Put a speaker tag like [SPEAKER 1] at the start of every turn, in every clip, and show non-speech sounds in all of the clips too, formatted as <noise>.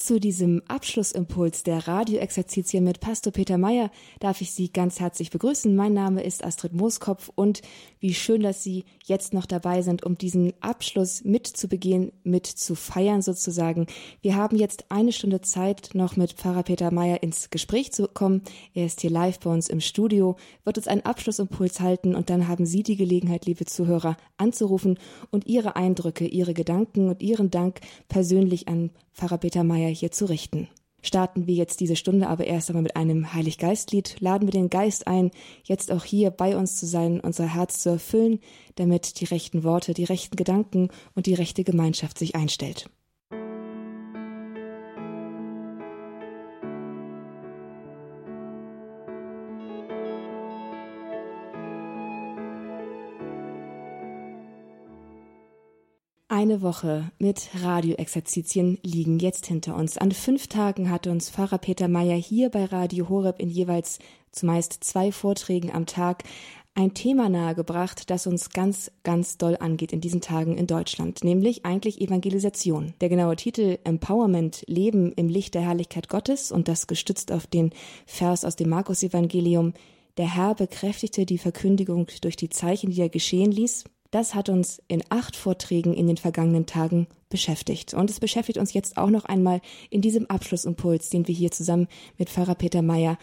[SPEAKER 1] Zu diesem Abschlussimpuls der Radioexerzitien mit Pastor Peter Meyer darf ich Sie ganz herzlich begrüßen. Mein Name ist Astrid Mooskopf und wie schön, dass Sie jetzt noch dabei sind, um diesen Abschluss mit zu begehen, mit zu feiern sozusagen. Wir haben jetzt eine Stunde Zeit, noch mit Pfarrer Peter Meyer ins Gespräch zu kommen. Er ist hier live bei uns im Studio, wird uns einen Abschlussimpuls halten und dann haben Sie die Gelegenheit, liebe Zuhörer, anzurufen und Ihre Eindrücke, Ihre Gedanken und Ihren Dank persönlich an Pfarrer Peter Meyer hier zu richten. Starten wir jetzt diese Stunde aber erst einmal mit einem Heiliggeistlied, laden wir den Geist ein, jetzt auch hier bei uns zu sein, unser Herz zu erfüllen, damit die rechten Worte, die rechten Gedanken und die rechte Gemeinschaft sich einstellt. Eine Woche mit Radioexerzitien liegen jetzt hinter uns. An fünf Tagen hat uns Pfarrer Peter Meyer hier bei Radio Horeb in jeweils zumeist zwei Vorträgen am Tag ein Thema nahegebracht, das uns ganz, ganz doll angeht in diesen Tagen in Deutschland, nämlich eigentlich Evangelisation. Der genaue Titel Empowerment, Leben im Licht der Herrlichkeit Gottes und das gestützt auf den Vers aus dem Markus-Evangelium. Der Herr bekräftigte die Verkündigung durch die Zeichen, die er geschehen ließ. Das hat uns in acht Vorträgen in den vergangenen Tagen beschäftigt. Und es beschäftigt uns jetzt auch noch einmal in diesem Abschlussimpuls, den wir hier zusammen mit Pfarrer Peter Meyer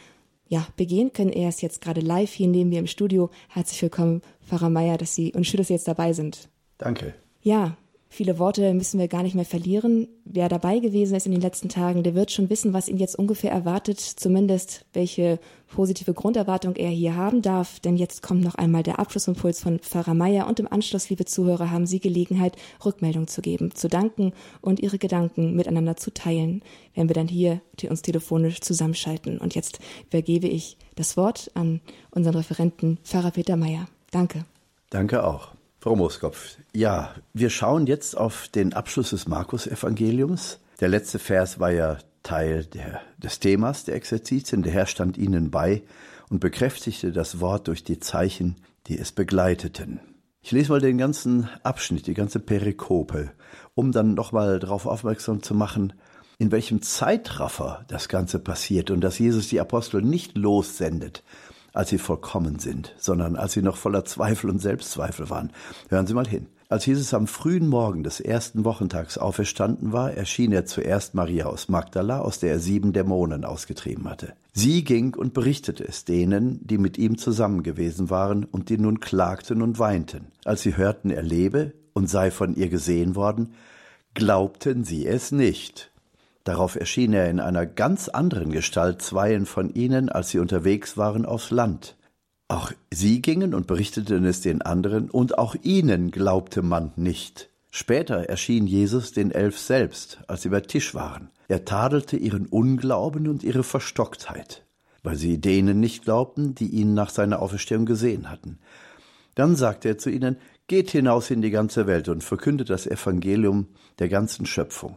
[SPEAKER 1] ja, begehen können. Er ist jetzt gerade live hier neben mir im Studio. Herzlich willkommen, Pfarrer Meyer, dass Sie und schön, dass Sie jetzt dabei sind.
[SPEAKER 2] Danke.
[SPEAKER 1] Ja, Viele Worte müssen wir gar nicht mehr verlieren. Wer dabei gewesen ist in den letzten Tagen, der wird schon wissen, was ihn jetzt ungefähr erwartet, zumindest welche positive Grunderwartung er hier haben darf. Denn jetzt kommt noch einmal der Abschlussimpuls von Pfarrer Meier und im Anschluss, liebe Zuhörer, haben Sie Gelegenheit, Rückmeldung zu geben, zu danken und Ihre Gedanken miteinander zu teilen, wenn wir dann hier uns telefonisch zusammenschalten. Und jetzt übergebe ich das Wort an unseren Referenten Pfarrer Peter Meier. Danke.
[SPEAKER 2] Danke auch. Frau Moskopf, ja, wir schauen jetzt auf den Abschluss des Markus-Evangeliums. Der letzte Vers war ja Teil der, des Themas der Exerzitien. Der Herr stand ihnen bei und bekräftigte das Wort durch die Zeichen, die es begleiteten. Ich lese mal den ganzen Abschnitt, die ganze Perikope, um dann nochmal darauf aufmerksam zu machen, in welchem Zeitraffer das Ganze passiert und dass Jesus die Apostel nicht lossendet, als sie vollkommen sind, sondern als sie noch voller Zweifel und Selbstzweifel waren. Hören Sie mal hin. Als Jesus am frühen Morgen des ersten Wochentags auferstanden war, erschien er zuerst Maria aus Magdala, aus der er sieben Dämonen ausgetrieben hatte. Sie ging und berichtete es denen, die mit ihm zusammen gewesen waren und die nun klagten und weinten. Als sie hörten, er lebe und sei von ihr gesehen worden, glaubten sie es nicht. Darauf erschien er in einer ganz anderen Gestalt zweien von ihnen, als sie unterwegs waren aufs Land. Auch sie gingen und berichteten es den anderen, und auch ihnen glaubte man nicht. Später erschien Jesus den Elf selbst, als sie bei Tisch waren. Er tadelte ihren Unglauben und ihre Verstocktheit, weil sie denen nicht glaubten, die ihn nach seiner Auferstehung gesehen hatten. Dann sagte er zu ihnen, Geht hinaus in die ganze Welt und verkündet das Evangelium der ganzen Schöpfung.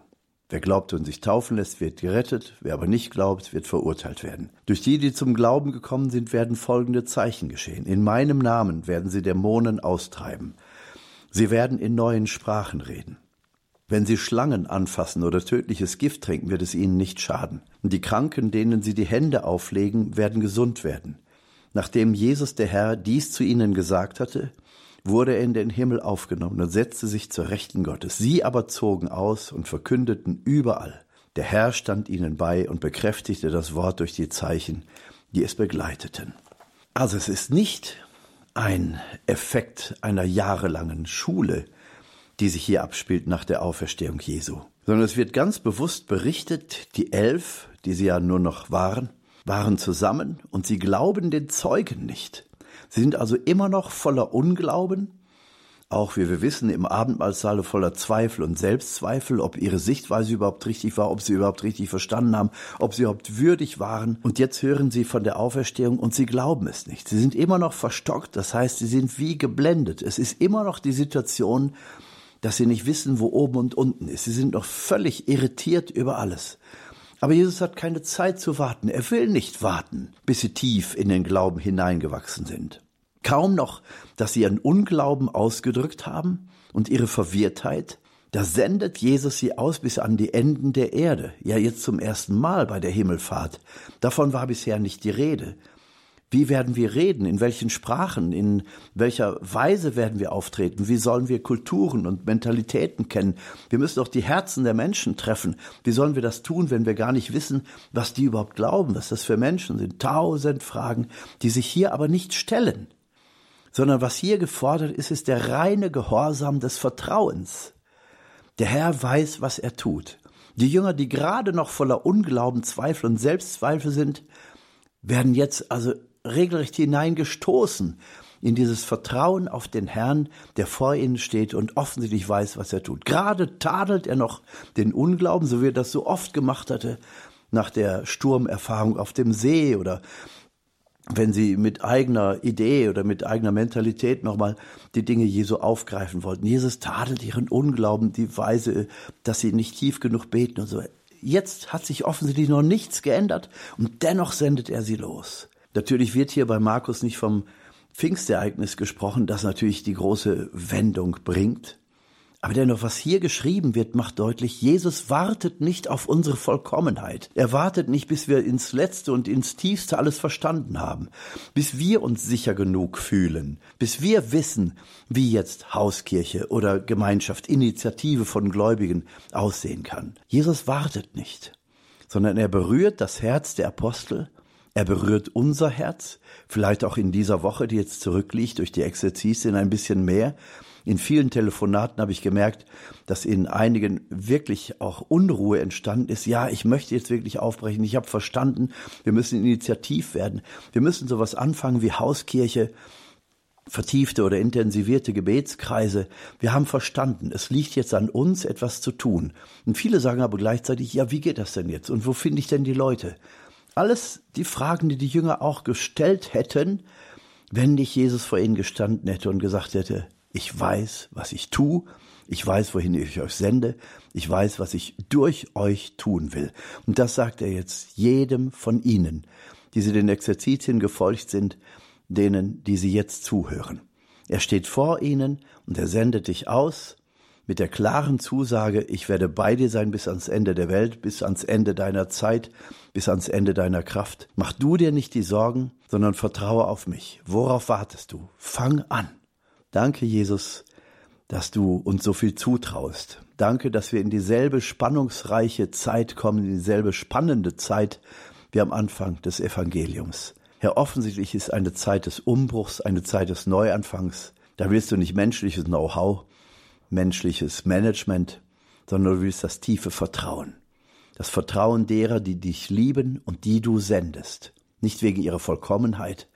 [SPEAKER 2] Wer glaubt und sich taufen lässt, wird gerettet, wer aber nicht glaubt, wird verurteilt werden. Durch die, die zum Glauben gekommen sind, werden folgende Zeichen geschehen. In meinem Namen werden sie Dämonen austreiben. Sie werden in neuen Sprachen reden. Wenn sie Schlangen anfassen oder tödliches Gift trinken, wird es ihnen nicht schaden. Und die Kranken, denen sie die Hände auflegen, werden gesund werden. Nachdem Jesus der Herr dies zu ihnen gesagt hatte, wurde er in den Himmel aufgenommen und setzte sich zur Rechten Gottes. Sie aber zogen aus und verkündeten überall. Der Herr stand ihnen bei und bekräftigte das Wort durch die Zeichen, die es begleiteten. Also es ist nicht ein Effekt einer jahrelangen Schule, die sich hier abspielt nach der Auferstehung Jesu, sondern es wird ganz bewusst berichtet, die elf, die sie ja nur noch waren, waren zusammen und sie glauben den Zeugen nicht. Sie sind also immer noch voller Unglauben, auch wie wir wissen, im Abendmahlsaale voller Zweifel und Selbstzweifel, ob ihre Sichtweise überhaupt richtig war, ob sie überhaupt richtig verstanden haben, ob sie überhaupt würdig waren. Und jetzt hören sie von der Auferstehung und sie glauben es nicht. Sie sind immer noch verstockt, das heißt, sie sind wie geblendet. Es ist immer noch die Situation, dass sie nicht wissen, wo oben und unten ist. Sie sind noch völlig irritiert über alles. Aber Jesus hat keine Zeit zu warten. Er will nicht warten, bis sie tief in den Glauben hineingewachsen sind. Kaum noch, dass sie ihren Unglauben ausgedrückt haben und ihre Verwirrtheit, Da sendet Jesus sie aus bis an die Enden der Erde. Ja, jetzt zum ersten Mal bei der Himmelfahrt. Davon war bisher nicht die Rede. Wie werden wir reden? In welchen Sprachen? In welcher Weise werden wir auftreten? Wie sollen wir Kulturen und Mentalitäten kennen? Wir müssen auch die Herzen der Menschen treffen. Wie sollen wir das tun, wenn wir gar nicht wissen, was die überhaupt glauben, was das für Menschen sind? Tausend Fragen, die sich hier aber nicht stellen, sondern was hier gefordert ist, ist der reine Gehorsam des Vertrauens. Der Herr weiß, was er tut. Die Jünger, die gerade noch voller Unglauben, Zweifel und Selbstzweifel sind, werden jetzt also regelrecht hineingestoßen in dieses Vertrauen auf den Herrn, der vor ihnen steht und offensichtlich weiß, was er tut. Gerade tadelt er noch den Unglauben, so wie er das so oft gemacht hatte, nach der Sturmerfahrung auf dem See oder wenn sie mit eigener Idee oder mit eigener Mentalität nochmal die Dinge Jesu aufgreifen wollten. Jesus tadelt ihren Unglauben, die Weise, dass sie nicht tief genug beten und so. Jetzt hat sich offensichtlich noch nichts geändert und dennoch sendet er sie los. Natürlich wird hier bei Markus nicht vom Pfingstereignis gesprochen, das natürlich die große Wendung bringt. Aber dennoch, was hier geschrieben wird, macht deutlich, Jesus wartet nicht auf unsere Vollkommenheit. Er wartet nicht, bis wir ins Letzte und ins Tiefste alles verstanden haben, bis wir uns sicher genug fühlen, bis wir wissen, wie jetzt Hauskirche oder Gemeinschaft, Initiative von Gläubigen aussehen kann. Jesus wartet nicht, sondern er berührt das Herz der Apostel er berührt unser Herz, vielleicht auch in dieser Woche, die jetzt zurückliegt, durch die Exerzitien ein bisschen mehr. In vielen Telefonaten habe ich gemerkt, dass in einigen wirklich auch Unruhe entstanden ist. Ja, ich möchte jetzt wirklich aufbrechen. Ich habe verstanden, wir müssen initiativ werden. Wir müssen sowas anfangen wie Hauskirche, vertiefte oder intensivierte Gebetskreise. Wir haben verstanden, es liegt jetzt an uns, etwas zu tun. Und viele sagen aber gleichzeitig, ja, wie geht das denn jetzt? Und wo finde ich denn die Leute? Alles die Fragen, die die Jünger auch gestellt hätten, wenn nicht Jesus vor ihnen gestanden hätte und gesagt hätte, ich weiß, was ich tue, ich weiß, wohin ich euch sende, ich weiß, was ich durch euch tun will. Und das sagt er jetzt jedem von ihnen, die sie den Exerzitien gefolgt sind, denen, die sie jetzt zuhören. Er steht vor ihnen und er sendet dich aus mit der klaren Zusage, ich werde bei dir sein bis ans Ende der Welt, bis ans Ende deiner Zeit, bis ans Ende deiner Kraft. Mach du dir nicht die Sorgen, sondern vertraue auf mich. Worauf wartest du? Fang an. Danke, Jesus, dass du uns so viel zutraust. Danke, dass wir in dieselbe spannungsreiche Zeit kommen, in dieselbe spannende Zeit wie am Anfang des Evangeliums. Herr, offensichtlich ist eine Zeit des Umbruchs, eine Zeit des Neuanfangs. Da willst du nicht menschliches Know-how, menschliches Management, sondern du willst das tiefe Vertrauen. Das Vertrauen derer, die dich lieben und die du sendest. Nicht wegen ihrer Vollkommenheit,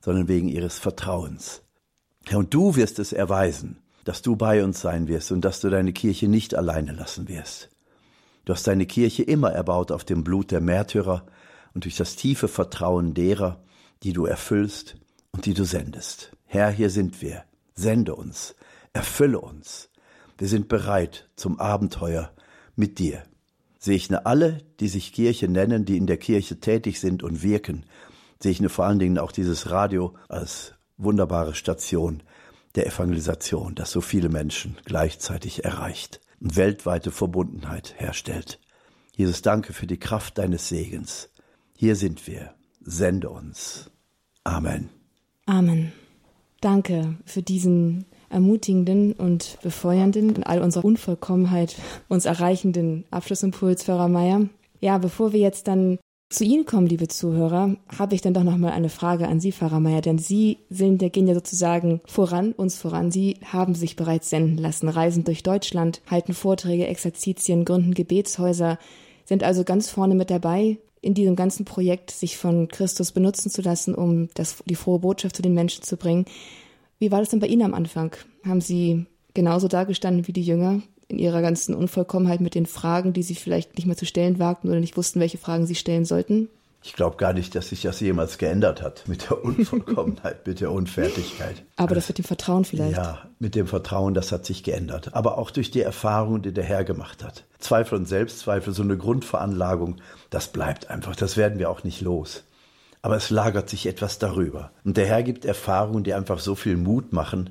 [SPEAKER 2] sondern wegen ihres Vertrauens. Ja, und du wirst es erweisen, dass du bei uns sein wirst und dass du deine Kirche nicht alleine lassen wirst. Du hast deine Kirche immer erbaut auf dem Blut der Märtyrer und durch das tiefe Vertrauen derer, die du erfüllst und die du sendest. Herr, hier sind wir. Sende uns, erfülle uns, wir sind bereit zum Abenteuer mit dir. Segne alle, die sich Kirche nennen, die in der Kirche tätig sind und wirken. Segne vor allen Dingen auch dieses Radio als wunderbare Station der Evangelisation, das so viele Menschen gleichzeitig erreicht und weltweite Verbundenheit herstellt. Jesus, danke für die Kraft deines Segens. Hier sind wir. Sende uns. Amen.
[SPEAKER 1] Amen. Danke für diesen ermutigenden und befeuernden in all unserer Unvollkommenheit uns erreichenden Abschlussimpuls, Pfarrer Meier. Ja, bevor wir jetzt dann zu Ihnen kommen, liebe Zuhörer, habe ich dann doch noch mal eine Frage an Sie, Pfarrer Meier, denn Sie sind, gehen ja sozusagen voran, uns voran. Sie haben sich bereits senden lassen, reisen durch Deutschland, halten Vorträge, Exerzitien, gründen Gebetshäuser, sind also ganz vorne mit dabei in diesem ganzen Projekt, sich von Christus benutzen zu lassen, um das, die frohe Botschaft zu den Menschen zu bringen. Wie war das denn bei Ihnen am Anfang? Haben Sie genauso dagestanden wie die Jünger in ihrer ganzen Unvollkommenheit mit den Fragen, die Sie vielleicht nicht mehr zu stellen wagten oder nicht wussten, welche Fragen Sie stellen sollten?
[SPEAKER 2] Ich glaube gar nicht, dass sich das jemals geändert hat mit der <laughs> Unvollkommenheit, mit der Unfertigkeit.
[SPEAKER 1] Aber das mit dem Vertrauen vielleicht.
[SPEAKER 2] Ja, mit dem Vertrauen, das hat sich geändert. Aber auch durch die Erfahrung, die der Herr gemacht hat. Zweifel und Selbstzweifel, so eine Grundveranlagung, das bleibt einfach. Das werden wir auch nicht los aber es lagert sich etwas darüber. Und der Herr gibt Erfahrungen, die einfach so viel Mut machen,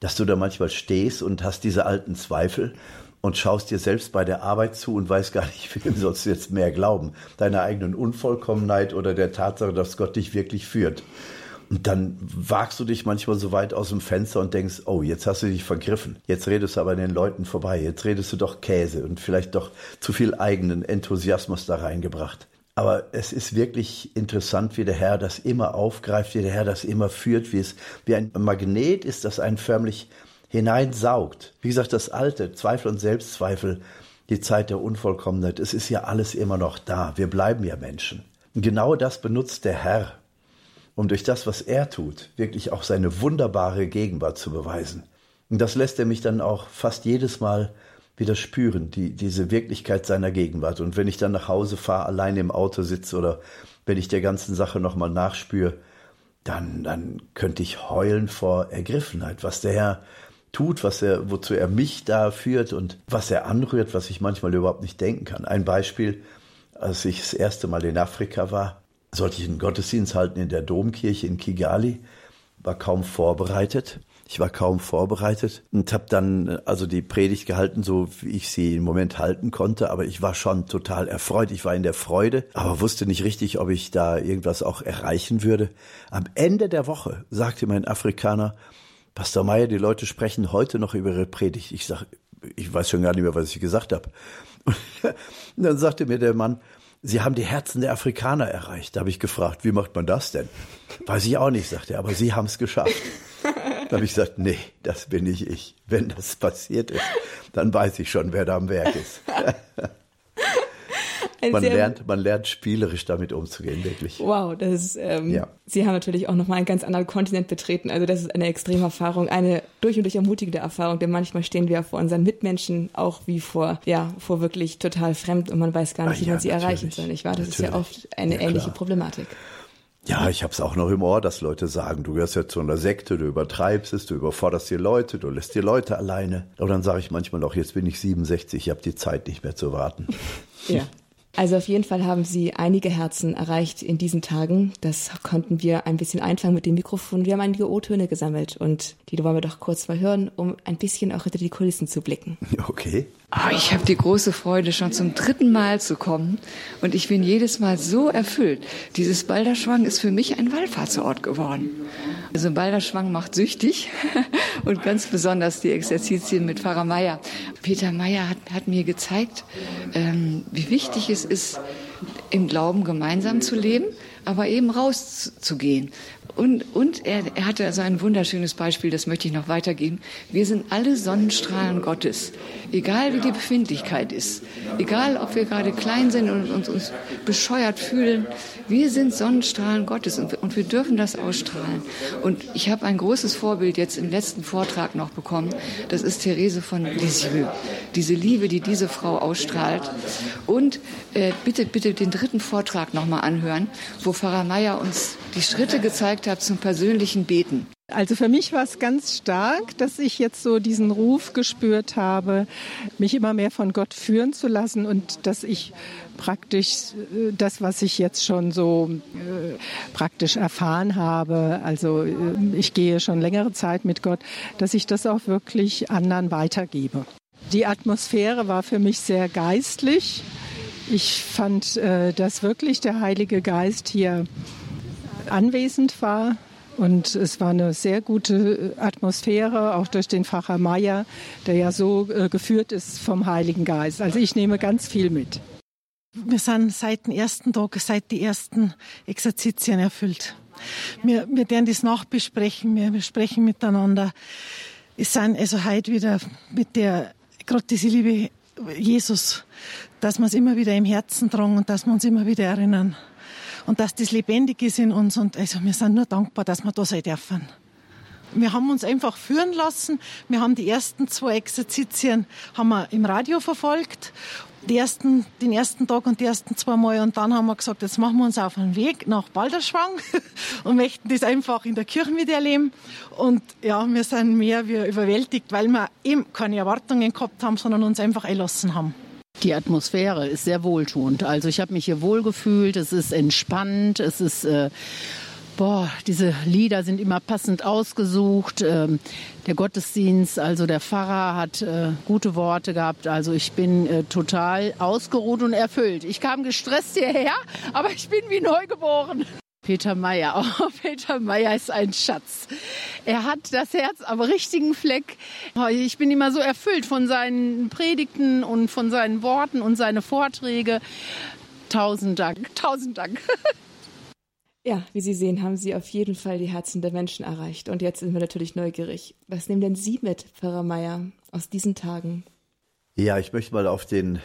[SPEAKER 2] dass du da manchmal stehst und hast diese alten Zweifel und schaust dir selbst bei der Arbeit zu und weißt gar nicht, <laughs> wem sollst du jetzt mehr glauben. Deiner eigenen Unvollkommenheit oder der Tatsache, dass Gott dich wirklich führt. Und dann wagst du dich manchmal so weit aus dem Fenster und denkst, oh, jetzt hast du dich vergriffen. Jetzt redest du aber den Leuten vorbei. Jetzt redest du doch Käse und vielleicht doch zu viel eigenen Enthusiasmus da reingebracht. Aber es ist wirklich interessant, wie der Herr das immer aufgreift, wie der Herr das immer führt, wie es wie ein Magnet ist, das einen förmlich hineinsaugt. Wie gesagt, das Alte, Zweifel und Selbstzweifel, die Zeit der Unvollkommenheit, es ist ja alles immer noch da. Wir bleiben ja Menschen. Und genau das benutzt der Herr, um durch das, was er tut, wirklich auch seine wunderbare Gegenwart zu beweisen. Und das lässt er mich dann auch fast jedes Mal wieder spüren, die, diese Wirklichkeit seiner Gegenwart. Und wenn ich dann nach Hause fahre, allein im Auto sitze oder wenn ich der ganzen Sache nochmal nachspüre, dann, dann könnte ich heulen vor Ergriffenheit, was der Herr tut, was er, wozu er mich da führt und was er anrührt, was ich manchmal überhaupt nicht denken kann. Ein Beispiel, als ich das erste Mal in Afrika war, sollte ich einen Gottesdienst halten in der Domkirche in Kigali, war kaum vorbereitet. Ich war kaum vorbereitet und habe dann also die Predigt gehalten, so wie ich sie im Moment halten konnte. Aber ich war schon total erfreut. Ich war in der Freude, aber wusste nicht richtig, ob ich da irgendwas auch erreichen würde. Am Ende der Woche sagte mein Afrikaner, Pastor Meyer, die Leute sprechen heute noch über ihre Predigt. Ich sag, ich weiß schon gar nicht mehr, was ich gesagt habe. Und <laughs> dann sagte mir der Mann, Sie haben die Herzen der Afrikaner erreicht. Da habe ich gefragt, wie macht man das denn? Weiß ich auch nicht, sagte er, aber Sie haben es geschafft. Da habe ich gesagt, nee, das bin nicht ich. Wenn das passiert ist, dann weiß ich schon, wer da am Werk ist. <laughs> man lernt, man lernt spielerisch damit umzugehen, wirklich.
[SPEAKER 1] Wow, das ist, ähm, ja. Sie haben natürlich auch nochmal einen ganz anderen Kontinent betreten. Also das ist eine extreme Erfahrung, eine durch und durch ermutigende Erfahrung, denn manchmal stehen wir vor unseren Mitmenschen auch wie vor, ja, vor wirklich total fremd und man weiß gar nicht, ah, wie man sie erreichen soll, nicht wahr? Das natürlich. ist ja oft eine ja, ähnliche Problematik.
[SPEAKER 2] Ja, ich habe es auch noch im Ohr, dass Leute sagen, du gehörst jetzt zu einer Sekte, du übertreibst es, du überforderst die Leute, du lässt die Leute alleine. Und dann sage ich manchmal auch, jetzt bin ich 67, ich habe die Zeit nicht mehr zu warten. <laughs>
[SPEAKER 1] Ja. Also auf jeden Fall haben Sie einige Herzen erreicht in diesen Tagen. Das konnten wir ein bisschen einfangen mit dem Mikrofon. Wir haben einige O-Töne gesammelt und die wollen wir doch kurz mal hören, um ein bisschen auch hinter die Kulissen zu blicken. <laughs>
[SPEAKER 2] Okay.
[SPEAKER 3] Oh, ich habe die große Freude, schon zum dritten Mal zu kommen und ich bin jedes Mal so erfüllt. Dieses Balderschwang ist für mich ein Wallfahrtsort geworden. Also Balderschwang macht süchtig <laughs> und ganz besonders die Exerzitien mit Pfarrer Meier. Peter Meier hat, hat mir gezeigt, ähm, wie wichtig es ist, im Glauben gemeinsam zu leben, aber eben rauszugehen. Und, und er, er hatte also ein wunderschönes Beispiel, das möchte ich noch weitergeben. Wir sind alle Sonnenstrahlen Gottes, egal wie die Befindlichkeit ist, egal ob wir gerade klein sind und, und uns bescheuert fühlen. Wir sind Sonnenstrahlen Gottes und, und wir dürfen das ausstrahlen. Und ich habe ein großes Vorbild jetzt im letzten Vortrag noch bekommen. Das ist Therese von Lisieux. Diese Liebe, die diese Frau ausstrahlt. Und äh, bitte, bitte den dritten Vortrag noch mal anhören, wo Pfarrer Meier uns die Schritte gezeigt hat zum persönlichen Beten.
[SPEAKER 4] Also für mich war es ganz stark, dass ich jetzt so diesen Ruf gespürt habe, mich immer mehr von Gott führen zu lassen und dass ich praktisch äh, das, was ich jetzt schon so äh, praktisch erfahren habe, also äh, ich gehe schon längere Zeit mit Gott, dass ich das auch wirklich anderen weitergebe. Die Atmosphäre war für mich sehr geistlich. Ich fand, dass wirklich der Heilige Geist hier anwesend war. Und es war eine sehr gute Atmosphäre, auch durch den Pfarrer Meier, der ja so äh, geführt ist vom Heiligen Geist. Also ich nehme ganz viel mit.
[SPEAKER 5] Wir sind seit dem ersten Tag, seit die ersten Exerzitien erfüllt. Wir, wir werden das nachbesprechen, wir sprechen miteinander. Es sind also heute wieder mit der, gerade diese Liebe Jesus, dass wir es immer wieder im Herzen tragen und dass wir uns immer wieder erinnern und dass das lebendig ist in uns. Und also wir sind nur dankbar, dass wir da sein dürfen. Wir haben uns einfach führen lassen. Wir haben die ersten zwei Exerzitien haben wir im Radio verfolgt. Die ersten, den ersten Tag und die ersten zwei Mal. Und dann haben wir gesagt, jetzt machen wir uns auf den Weg nach Balderschwang <laughs> und möchten das einfach in der Kirche miterleben. Und ja, wir sind mehr wie überwältigt, weil wir eben keine Erwartungen gehabt haben, sondern uns einfach einlassen haben.
[SPEAKER 6] Die Atmosphäre ist sehr wohltuend. Also ich habe mich hier wohlgefühlt, es ist entspannt, es ist äh,
[SPEAKER 5] Boah, diese Lieder sind immer passend ausgesucht. Ähm, der Gottesdienst, also der Pfarrer hat äh, gute Worte gehabt. Also ich bin äh, total ausgeruht und erfüllt. Ich kam gestresst hierher, aber ich bin wie neugeboren. Peter Meyer. <laughs> Oh, Peter Meyer ist ein Schatz. Er hat das Herz am richtigen Fleck. Ich bin immer so erfüllt von seinen Predigten und von seinen Worten und seine Vorträge. Tausend Dank, tausend Dank. <laughs>
[SPEAKER 1] Ja, wie Sie sehen, haben Sie auf jeden Fall die Herzen der Menschen erreicht. Und jetzt sind wir natürlich neugierig. Was nehmen denn Sie mit, Pfarrer Meier, aus diesen Tagen?
[SPEAKER 2] Ja, ich möchte mal auf den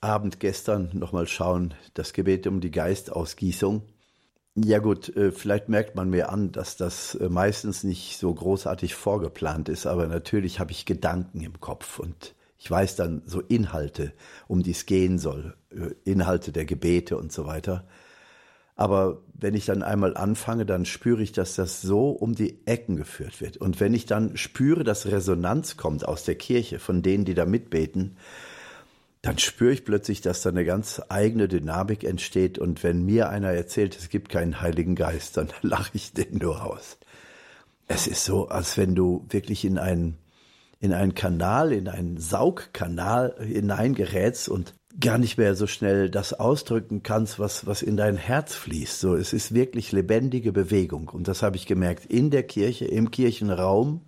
[SPEAKER 2] Abend gestern nochmal schauen, das Gebet um die Geistausgießung. Ja gut, äh, vielleicht merkt man mir an, dass das äh, meistens nicht so großartig vorgeplant ist, aber natürlich habe ich Gedanken im Kopf und ich weiß dann so Inhalte, um die es gehen soll, äh, Inhalte der Gebete und so weiter. Aber wenn ich dann einmal anfange, dann spüre ich, dass das so um die Ecken geführt wird. Und wenn ich dann spüre, dass Resonanz kommt aus der Kirche, von denen, die da mitbeten, dann spüre ich plötzlich, dass da eine ganz eigene Dynamik entsteht. Und wenn mir einer erzählt, es gibt keinen Heiligen Geist, dann <laughs> lache ich den nur aus. Es ist so, als wenn du wirklich in einen, in einen Kanal, in einen Saugkanal hineingerätst und gar nicht mehr so schnell das ausdrücken kannst, was, was in dein Herz fließt. So, es ist wirklich lebendige Bewegung. Und das habe ich gemerkt in der Kirche, im Kirchenraum,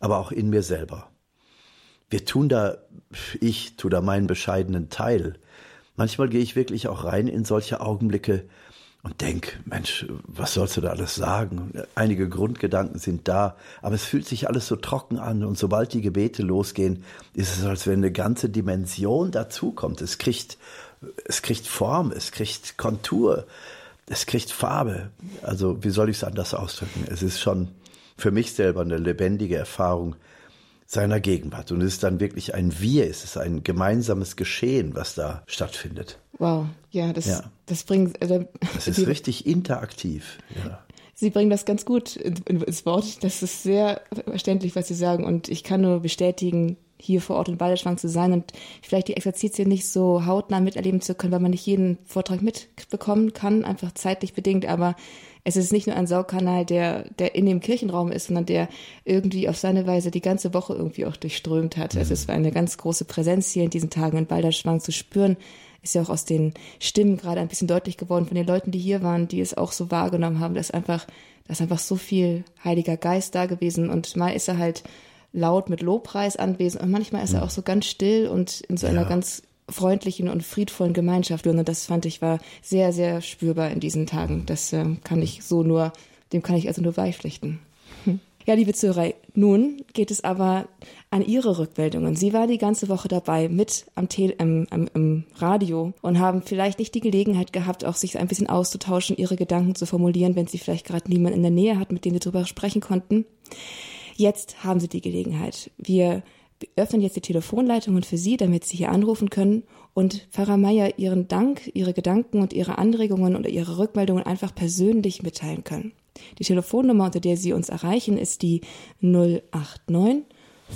[SPEAKER 2] aber auch in mir selber. Wir tun da, ich tue da meinen bescheidenen Teil. Manchmal gehe ich wirklich auch rein in solche Augenblicke, und denk, Mensch, was sollst du da alles sagen? Einige Grundgedanken sind da, aber es fühlt sich alles so trocken an und sobald die Gebete losgehen, ist es, als wenn eine ganze Dimension dazukommt. Es kriegt, es kriegt Form, es kriegt Kontur, es kriegt Farbe. Also, wie soll ich es anders ausdrücken? Es ist schon für mich selber eine lebendige Erfahrung, seiner Gegenwart. Und es ist dann wirklich ein Wir, es ist ein gemeinsames Geschehen, was da stattfindet.
[SPEAKER 1] Wow, ja, das, ja. das bringt.
[SPEAKER 2] Also, das ist richtig interaktiv. Ja.
[SPEAKER 1] Sie bringen das ganz gut ins Wort. Das ist sehr verständlich, was Sie sagen. Und ich kann nur bestätigen, hier vor Ort in Balderschwang zu sein und vielleicht die Exerzitien nicht so hautnah miterleben zu können, weil man nicht jeden Vortrag mitbekommen kann, einfach zeitlich bedingt. Aber es ist nicht nur ein Saugkanal, der, der in dem Kirchenraum ist, sondern der irgendwie auf seine Weise die ganze Woche irgendwie auch durchströmt hat. Mhm. Es ist eine ganz große Präsenz hier in diesen Tagen in Balderschwang zu spüren. Ist ja auch aus den Stimmen gerade ein bisschen deutlich geworden von den Leuten, die hier waren, die es auch so wahrgenommen haben, dass einfach, dass einfach so viel Heiliger Geist da gewesen und mal ist er halt laut mit Lobpreis anwesend und manchmal ist er auch so ganz still und in so einer ganz freundlichen und friedvollen Gemeinschaft. Und das fand ich war sehr, sehr spürbar in diesen Tagen. Das äh, kann ich so nur, dem kann ich also nur beipflichten. Hm. Ja, liebe Zuhörer, nun geht es aber an Ihre Rückmeldungen. Sie war die ganze Woche dabei mit am, Tele ähm, am, am Radio und haben vielleicht nicht die Gelegenheit gehabt, auch sich ein bisschen auszutauschen, ihre Gedanken zu formulieren, wenn Sie vielleicht gerade niemanden in der Nähe hat, mit dem Sie darüber sprechen konnten. Jetzt haben Sie die Gelegenheit. Wir öffnen jetzt die Telefonleitungen für Sie, damit Sie hier anrufen können und Pfarrer Meier Ihren Dank, Ihre Gedanken und Ihre Anregungen oder Ihre Rückmeldungen einfach persönlich mitteilen können. Die Telefonnummer, unter der Sie uns erreichen, ist die 089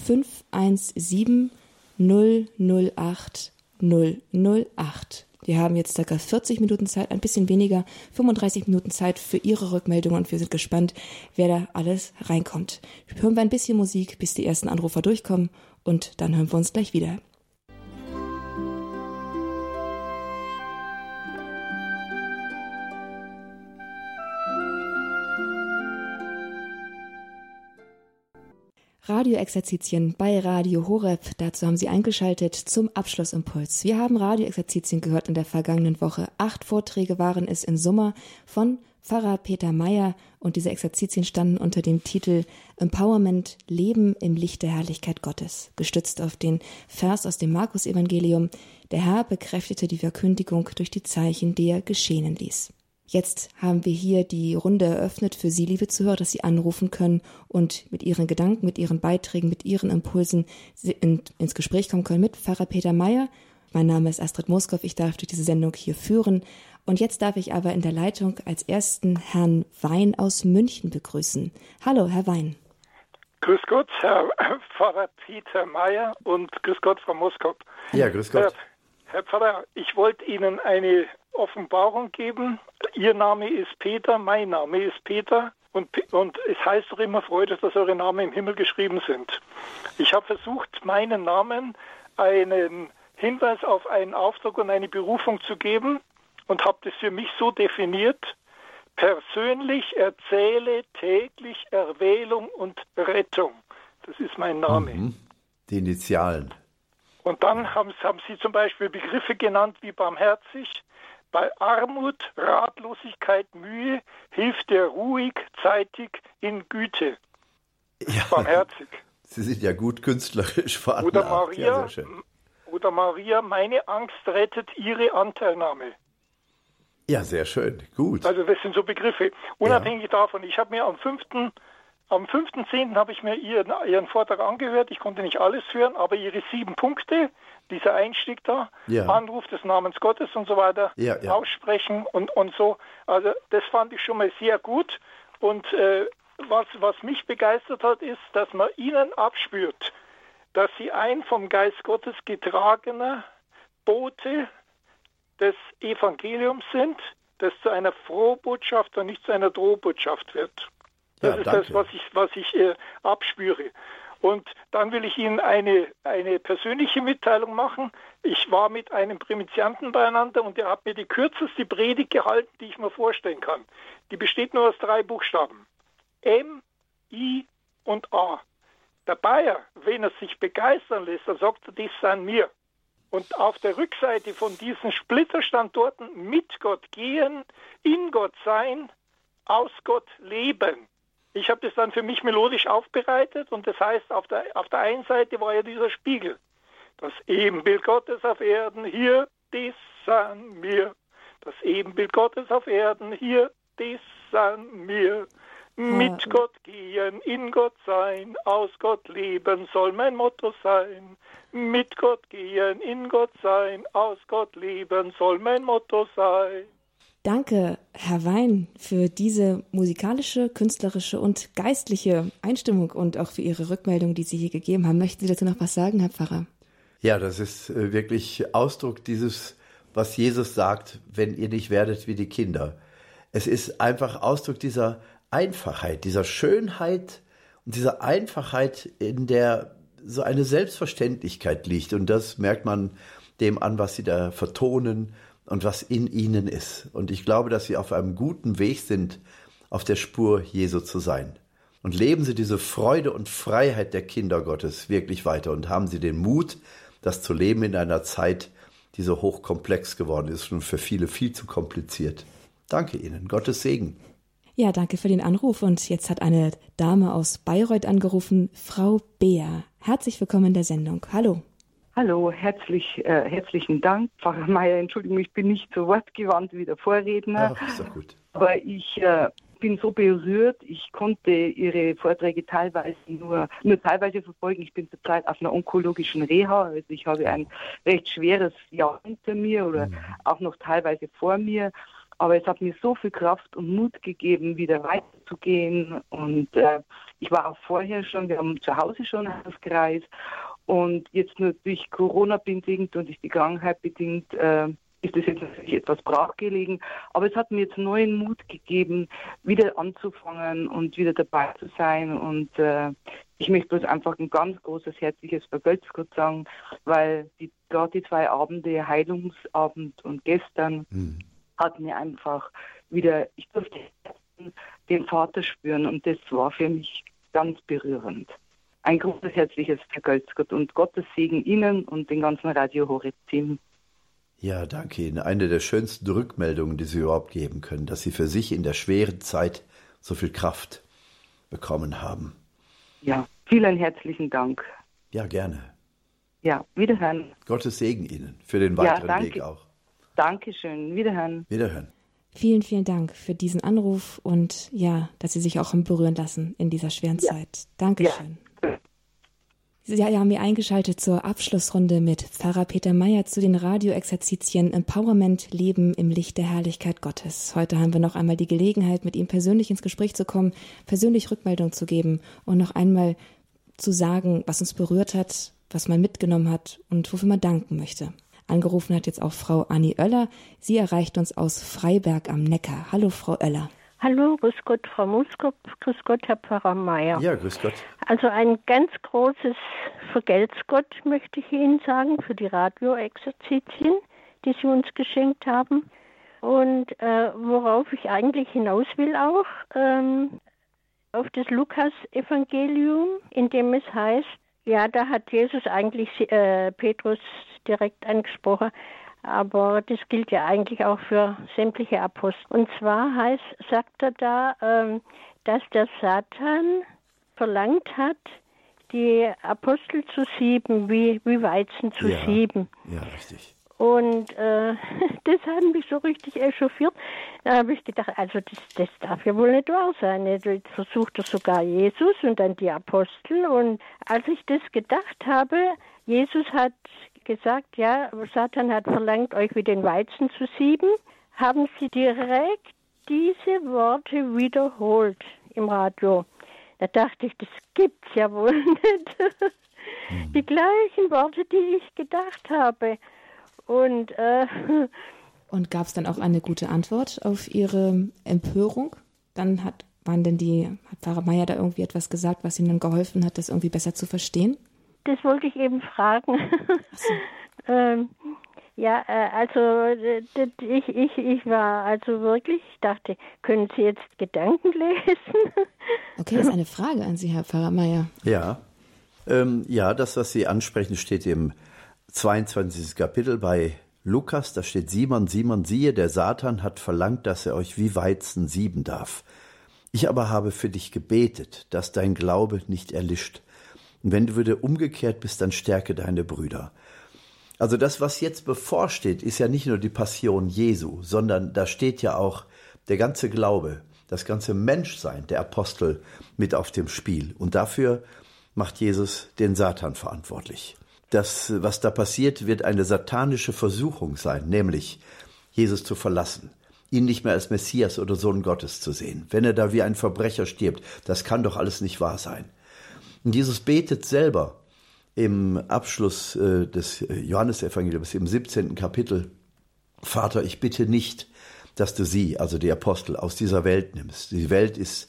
[SPEAKER 1] 517 008 008. Wir haben jetzt circa 40 Minuten Zeit, ein bisschen weniger, 35 Minuten Zeit für Ihre Rückmeldung und wir sind gespannt, wer da alles reinkommt. Hören wir ein bisschen Musik, bis die ersten Anrufer durchkommen und dann hören wir uns gleich wieder. Radioexerzitien bei Radio Horeb. Dazu haben Sie eingeschaltet zum Abschlussimpuls. Wir haben Radioexerzitien gehört in der vergangenen Woche. Acht Vorträge waren es in Summe von Pfarrer Peter Meyer und diese Exerzitien standen unter dem Titel Empowerment Leben im Licht der Herrlichkeit Gottes, gestützt auf den Vers aus dem Markus-Evangelium. Der Herr bekräftigte die Verkündigung durch die Zeichen, die er geschehen ließ. Jetzt haben wir hier die Runde eröffnet für Sie, liebe Zuhörer, dass Sie anrufen können und mit Ihren Gedanken, mit Ihren Beiträgen, mit Ihren Impulsen in, ins Gespräch kommen können mit Pfarrer Peter Meyer. Mein Name ist Astrid Moskow, ich darf durch diese Sendung hier führen. Und jetzt darf ich aber in der Leitung als ersten Herrn Wein aus München begrüßen. Hallo, Herr Wein.
[SPEAKER 6] Grüß Gott, Herr <laughs> Pfarrer Peter Meyer und grüß Gott, Frau Moskow.
[SPEAKER 2] Ja, grüß Gott.
[SPEAKER 6] Herr, Herr Pfarrer, ich wollte Ihnen eine Offenbarung geben. Ihr Name ist Peter, mein Name ist Peter. Und, und es heißt doch immer, freut euch, dass eure Namen im Himmel geschrieben sind. Ich habe versucht, meinen Namen einen Hinweis auf einen Auftrag und eine Berufung zu geben und habe das für mich so definiert. Persönlich erzähle täglich Erwählung und Rettung. Das ist mein Name. Mhm.
[SPEAKER 2] Die Initialen.
[SPEAKER 6] Und dann haben, haben Sie zum Beispiel Begriffe genannt wie barmherzig, bei Armut, Ratlosigkeit, Mühe hilft er ruhig, zeitig in Güte.
[SPEAKER 2] Ja, Barmherzig. Sie sind ja gut künstlerisch
[SPEAKER 6] veranlagt. Oder Maria, ja, oder Maria, meine Angst rettet ihre Anteilnahme.
[SPEAKER 2] Ja, sehr schön, gut.
[SPEAKER 6] Also das sind so Begriffe. Unabhängig ja. davon, ich habe mir am 5. Am 5.10. habe ich mir ihren, ihren Vortrag angehört. Ich konnte nicht alles hören, aber ihre sieben Punkte, dieser Einstieg da, ja. Anruf des Namens Gottes und so weiter, ja, ja. aussprechen und, und so. Also das fand ich schon mal sehr gut. Und äh, was, was mich begeistert hat, ist, dass man ihnen abspürt, dass sie ein vom Geist Gottes getragener Bote des Evangeliums sind, das zu einer Frohbotschaft und nicht zu einer Drohbotschaft wird. Das ja, ist danke. das, was ich, was ich äh, abspüre. Und dann will ich Ihnen eine, eine persönliche Mitteilung machen. Ich war mit einem Primizianten beieinander und der hat mir die kürzeste Predigt gehalten, die ich mir vorstellen kann. Die besteht nur aus drei Buchstaben. M, I und A. Der Bayer, wenn er sich begeistern lässt, dann sagt er, das sind mir. Und auf der Rückseite von diesen Splitterstandorten mit Gott gehen, in Gott sein, aus Gott leben. Ich habe das dann für mich melodisch aufbereitet und das heißt, auf der, auf der einen Seite war ja dieser Spiegel. Das Ebenbild Gottes auf Erden, hier, dies an mir. Das Ebenbild Gottes auf Erden, hier, dies an mir. Mit Gott gehen, in Gott sein, aus Gott leben soll mein Motto sein. Mit Gott gehen, in Gott sein, aus Gott leben soll mein Motto sein.
[SPEAKER 1] Danke, Herr Wein, für diese musikalische, künstlerische und geistliche Einstimmung und auch für Ihre Rückmeldung, die Sie hier gegeben haben. Möchten Sie dazu noch was sagen, Herr Pfarrer?
[SPEAKER 2] Ja, das ist äh, wirklich Ausdruck dieses, was Jesus sagt, wenn ihr nicht werdet wie die Kinder. Es ist einfach Ausdruck dieser Einfachheit, dieser Schönheit und dieser Einfachheit, in der so eine Selbstverständlichkeit liegt. Und das merkt man dem an, was sie da vertonen und was in ihnen ist. Und ich glaube, dass sie auf einem guten Weg sind, auf der Spur Jesu zu sein. Und leben sie diese Freude und Freiheit der Kinder Gottes wirklich weiter und haben sie den Mut, das zu leben in einer Zeit, die so hochkomplex geworden ist und für viele viel zu kompliziert. Danke Ihnen. Gottes Segen.
[SPEAKER 1] Ja, danke für den Anruf. Und jetzt hat eine Dame aus Bayreuth angerufen, Frau Beer. Herzlich willkommen in der Sendung. Hallo.
[SPEAKER 7] Hallo, herzlich, äh, herzlichen Dank. Pfarrer Meier, Entschuldigung, ich bin nicht so wortgewandt wie der Vorredner.
[SPEAKER 2] Ach, ist doch gut.
[SPEAKER 7] Aber ich äh, bin so berührt. Ich konnte Ihre Vorträge teilweise nur, nur teilweise verfolgen. Ich bin zurzeit auf einer onkologischen Reha. Also ich habe ein recht schweres Jahr hinter mir oder mhm. auch noch teilweise vor mir. Aber es hat mir so viel Kraft und Mut gegeben, wieder weiterzugehen. Und äh, ich war auch vorher schon, wir haben zu Hause schon einen Hauskreis. Und jetzt nur durch Corona bedingt und durch die Krankheit bedingt äh, ist das jetzt natürlich etwas brachgelegen. Aber es hat mir jetzt neuen Mut gegeben, wieder anzufangen und wieder dabei zu sein. Und äh, ich möchte bloß einfach ein ganz großes herzliches Vergötz Gott sagen, weil die, gerade die zwei Abende, Heilungsabend und gestern, mhm. Hat mir einfach wieder, ich durfte den Vater spüren und das war für mich ganz berührend ein großes herzliches Vergelt's Gott und Gottes Segen Ihnen und den ganzen Radio Horeb Team.
[SPEAKER 2] Ja, danke Ihnen. Eine der schönsten Rückmeldungen, die Sie überhaupt geben können, dass Sie für sich in der schweren Zeit so viel Kraft bekommen haben.
[SPEAKER 7] Ja, vielen herzlichen Dank.
[SPEAKER 2] Ja, gerne.
[SPEAKER 7] Ja, wiederhören.
[SPEAKER 2] Gottes Segen Ihnen für den weiteren ja, Weg auch.
[SPEAKER 7] Dankeschön. Wiederhören.
[SPEAKER 2] Wiederhören.
[SPEAKER 1] Vielen, vielen Dank für diesen Anruf und ja, dass Sie sich auch berühren lassen in dieser schweren ja. Zeit. Dankeschön. Ja. Sie haben mir eingeschaltet zur Abschlussrunde mit Pfarrer Peter Meyer zu den Radioexerzitien Empowerment Leben im Licht der Herrlichkeit Gottes. Heute haben wir noch einmal die Gelegenheit, mit ihm persönlich ins Gespräch zu kommen, persönlich Rückmeldung zu geben und noch einmal zu sagen, was uns berührt hat, was man mitgenommen hat und wofür man danken möchte. Angerufen hat jetzt auch Frau Annie Oeller. Sie erreicht uns aus Freiberg am Neckar. Hallo, Frau Oeller.
[SPEAKER 8] Hallo, grüß Gott, Frau Muskop, grüß Gott, Herr Pfarrer Meier.
[SPEAKER 2] Ja, grüß Gott.
[SPEAKER 8] Also ein ganz großes Vergelt's Gott möchte ich Ihnen sagen für die Radioexerzitien, die Sie uns geschenkt haben. Und äh, worauf ich eigentlich hinaus will auch, ähm, auf das Lukas-Evangelium, in dem es heißt, ja, da hat Jesus eigentlich äh, Petrus direkt angesprochen, aber das gilt ja eigentlich auch für sämtliche Apostel. Und zwar heißt, sagt er da, ähm, dass der Satan verlangt hat, die Apostel zu sieben, wie, wie Weizen zu
[SPEAKER 2] ja,
[SPEAKER 8] sieben.
[SPEAKER 2] Ja, richtig.
[SPEAKER 8] Und äh, <laughs> das hat mich so richtig echauffiert. Da habe ich gedacht, also das, das darf ja wohl nicht wahr sein. Jetzt versucht er sogar Jesus und dann die Apostel. Und als ich das gedacht habe, Jesus hat gesagt, ja, Satan hat verlangt, euch wie den Weizen zu sieben, haben sie direkt diese Worte wiederholt im Radio. Da dachte ich, das gibt's ja wohl <laughs> nicht. Die gleichen Worte, die ich gedacht habe. Und, äh,
[SPEAKER 1] und gab es dann auch eine gute Antwort auf Ihre Empörung? Dann hat, waren denn die, hat Pfarrer Meier da irgendwie etwas gesagt, was Ihnen dann geholfen hat, das irgendwie besser zu verstehen?
[SPEAKER 8] Das wollte ich eben fragen. So. <laughs> ähm, ja, äh, also ich, ich, ich war also wirklich, ich dachte, können Sie jetzt Gedanken lesen? <laughs>
[SPEAKER 1] okay, das ist eine Frage an Sie, Herr Pfarrer Meier.
[SPEAKER 2] Ja. Ähm, ja, das, was Sie ansprechen, steht im 22. Kapitel bei Lukas, da steht Simon, Simon, siehe, der Satan hat verlangt, dass er euch wie Weizen sieben darf. Ich aber habe für dich gebetet, dass dein Glaube nicht erlischt. Und wenn du wieder umgekehrt bist, dann stärke deine Brüder. Also das, was jetzt bevorsteht, ist ja nicht nur die Passion Jesu, sondern da steht ja auch der ganze Glaube, das ganze Menschsein der Apostel mit auf dem Spiel. Und dafür macht Jesus den Satan verantwortlich das, was da passiert, wird eine satanische Versuchung sein, nämlich Jesus zu verlassen, ihn nicht mehr als Messias oder Sohn Gottes zu sehen. Wenn er da wie ein Verbrecher stirbt, das kann doch alles nicht wahr sein. Und Jesus betet selber im Abschluss äh, des äh, Johannesevangeliums, im 17. Kapitel, Vater, ich bitte nicht, dass du sie, also die Apostel, aus dieser Welt nimmst. Die Welt ist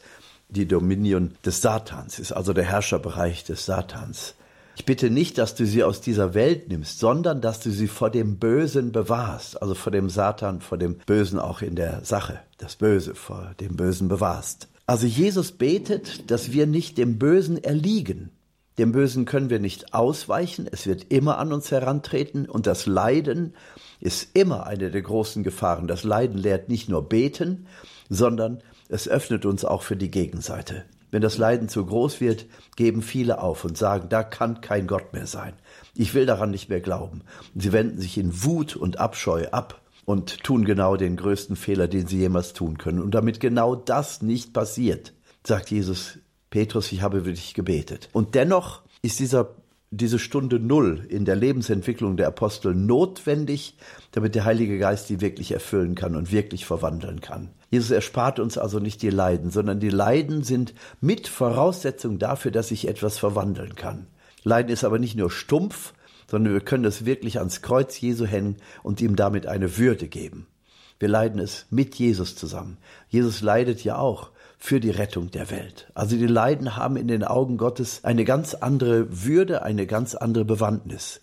[SPEAKER 2] die Dominion des Satans, ist also der Herrscherbereich des Satans. Ich bitte nicht, dass du sie aus dieser Welt nimmst, sondern dass du sie vor dem Bösen bewahrst, also vor dem Satan, vor dem Bösen auch in der Sache, das Böse vor dem Bösen bewahrst. Also Jesus betet, dass wir nicht dem Bösen erliegen. Dem Bösen können wir nicht ausweichen, es wird immer an uns herantreten und das Leiden ist immer eine der großen Gefahren. Das Leiden lehrt nicht nur beten, sondern es öffnet uns auch für die Gegenseite. Wenn das Leiden zu groß wird, geben viele auf und sagen, da kann kein Gott mehr sein. Ich will daran nicht mehr glauben. sie wenden sich in Wut und Abscheu ab und tun genau den größten Fehler, den sie jemals tun können. Und damit genau das nicht passiert, sagt Jesus, Petrus, ich habe für dich gebetet. Und dennoch ist dieser diese Stunde Null in der Lebensentwicklung der Apostel notwendig, damit der Heilige Geist die wirklich erfüllen kann und wirklich verwandeln kann. Jesus erspart uns also nicht die Leiden, sondern die Leiden sind mit Voraussetzung dafür, dass sich etwas verwandeln kann. Leiden ist aber nicht nur stumpf, sondern wir können es wirklich ans Kreuz Jesu hängen und ihm damit eine Würde geben. Wir leiden es mit Jesus zusammen. Jesus leidet ja auch für die Rettung der Welt. Also die Leiden haben in den Augen Gottes eine ganz andere Würde, eine ganz andere Bewandtnis.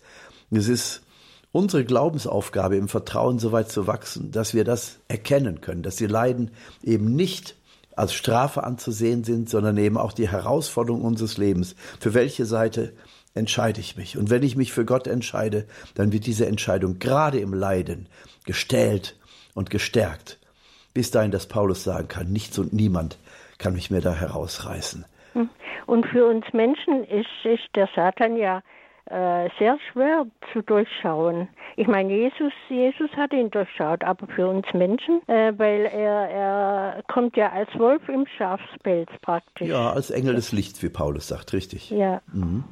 [SPEAKER 2] Es ist unsere Glaubensaufgabe im Vertrauen so weit zu wachsen, dass wir das erkennen können, dass die Leiden eben nicht als Strafe anzusehen sind, sondern eben auch die Herausforderung unseres Lebens. Für welche Seite entscheide ich mich? Und wenn ich mich für Gott entscheide, dann wird diese Entscheidung gerade im Leiden gestählt und gestärkt. Bis dahin, dass Paulus sagen kann, nichts und niemand kann mich mehr da herausreißen.
[SPEAKER 8] Hm. Und für uns Menschen ist, ist der Satan ja äh, sehr schwer zu durchschauen. Ich meine, Jesus, Jesus hat ihn durchschaut, aber für uns Menschen, äh, weil er, er kommt ja als Wolf im Schafspelz praktisch.
[SPEAKER 2] Ja, als Engel des Lichts, wie Paulus sagt, richtig.
[SPEAKER 8] Ja.
[SPEAKER 2] Mhm.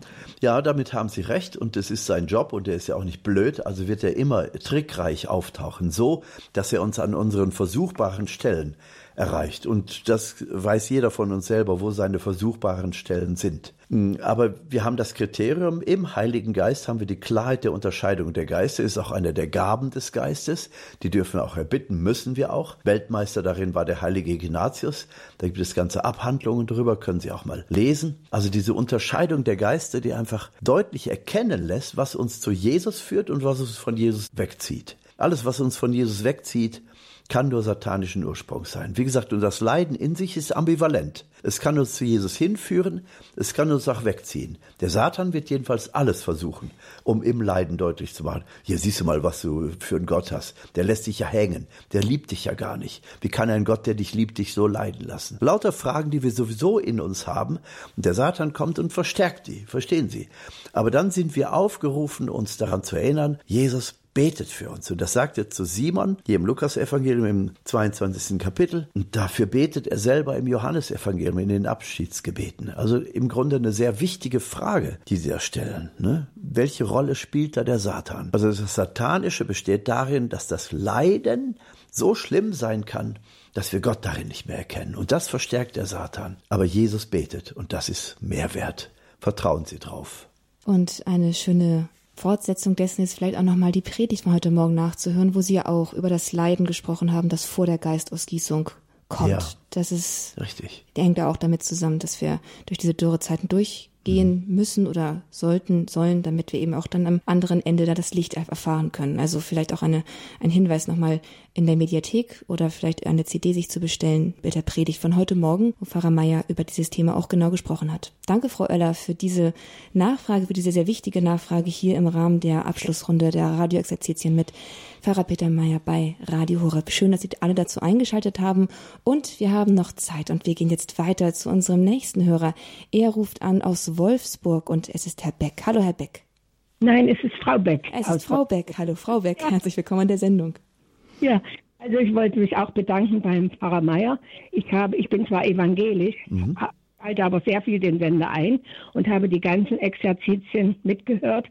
[SPEAKER 2] Ja, damit haben Sie recht und das ist sein Job und er ist ja auch nicht blöd, also wird er immer trickreich auftauchen, so, dass er uns an unseren versuchbaren Stellen erreicht. Und das weiß jeder von uns selber, wo seine versuchbaren Stellen sind. Hm, aber wir haben das Kriterium, im Heiligen Geist haben wir die Klarheit der Unterscheidung der Geister, ist auch eine der Gaben des Geistes. Die dürfen wir auch erbitten, müssen wir auch. Weltmeister darin war der heilige Ignatius. Da gibt es ganze Abhandlungen darüber, können Sie auch mal lesen. Also diese Unterscheidung der Geister, die einfach deutlich erkennen lässt, was uns zu Jesus führt und was uns von Jesus wegzieht. Alles, was uns von Jesus wegzieht, kann nur satanischen Ursprungs sein. Wie gesagt, und das Leiden in sich ist ambivalent. Es kann uns zu Jesus hinführen, es kann uns auch wegziehen. Der Satan wird jedenfalls alles versuchen, um im Leiden deutlich zu machen. Hier siehst du mal, was du für einen Gott hast. Der lässt dich ja hängen. Der liebt dich ja gar nicht. Wie kann ein Gott, der dich liebt, dich so leiden lassen? Lauter Fragen, die wir sowieso in uns haben. Und der Satan kommt und verstärkt die. Verstehen Sie? Aber dann sind wir aufgerufen, uns daran zu erinnern, Jesus betet für uns. Und das sagt er zu Simon, hier im Lukas-Evangelium im 22. Kapitel. Und dafür betet er selber im Johannesevangelium in den Abschiedsgebeten. Also im Grunde eine sehr wichtige Frage, die sie da stellen. Ne? Welche Rolle spielt da der Satan? Also das Satanische besteht darin, dass das Leiden so schlimm sein kann, dass wir Gott darin nicht mehr erkennen. Und das verstärkt der Satan. Aber Jesus betet und das ist Mehrwert. Vertrauen Sie drauf.
[SPEAKER 1] Und eine schöne Fortsetzung dessen ist vielleicht auch nochmal die Predigt von heute Morgen nachzuhören, wo Sie ja auch über das Leiden gesprochen haben, das vor der Geistausgießung kommt. Ja, das ist
[SPEAKER 2] richtig.
[SPEAKER 1] Der hängt da auch damit zusammen, dass wir durch diese Dürrezeiten durch gehen müssen oder sollten, sollen, damit wir eben auch dann am anderen Ende da das Licht erfahren können. Also vielleicht auch eine, ein Hinweis nochmal in der Mediathek oder vielleicht eine CD sich zu bestellen mit der Predigt von heute Morgen, wo Pfarrer Meier über dieses Thema auch genau gesprochen hat. Danke, Frau Oeller, für diese Nachfrage, für diese sehr wichtige Nachfrage hier im Rahmen der Abschlussrunde der Radioexerzitien mit Pfarrer Peter Meyer bei Radio Horeb. Schön, dass Sie alle dazu eingeschaltet haben. Und wir haben noch Zeit und wir gehen jetzt weiter zu unserem nächsten Hörer. Er ruft an aus Wolfsburg und es ist Herr Beck. Hallo, Herr Beck.
[SPEAKER 9] Nein, es ist Frau Beck.
[SPEAKER 1] Es ist Frau Beck. Hallo, Frau Beck. Herzlich willkommen in der Sendung.
[SPEAKER 9] Ja, also ich wollte mich auch bedanken beim Pfarrer Meyer. Ich habe, ich bin zwar evangelisch, mhm. halte aber sehr viel den Sender ein und habe die ganzen Exerzitien mitgehört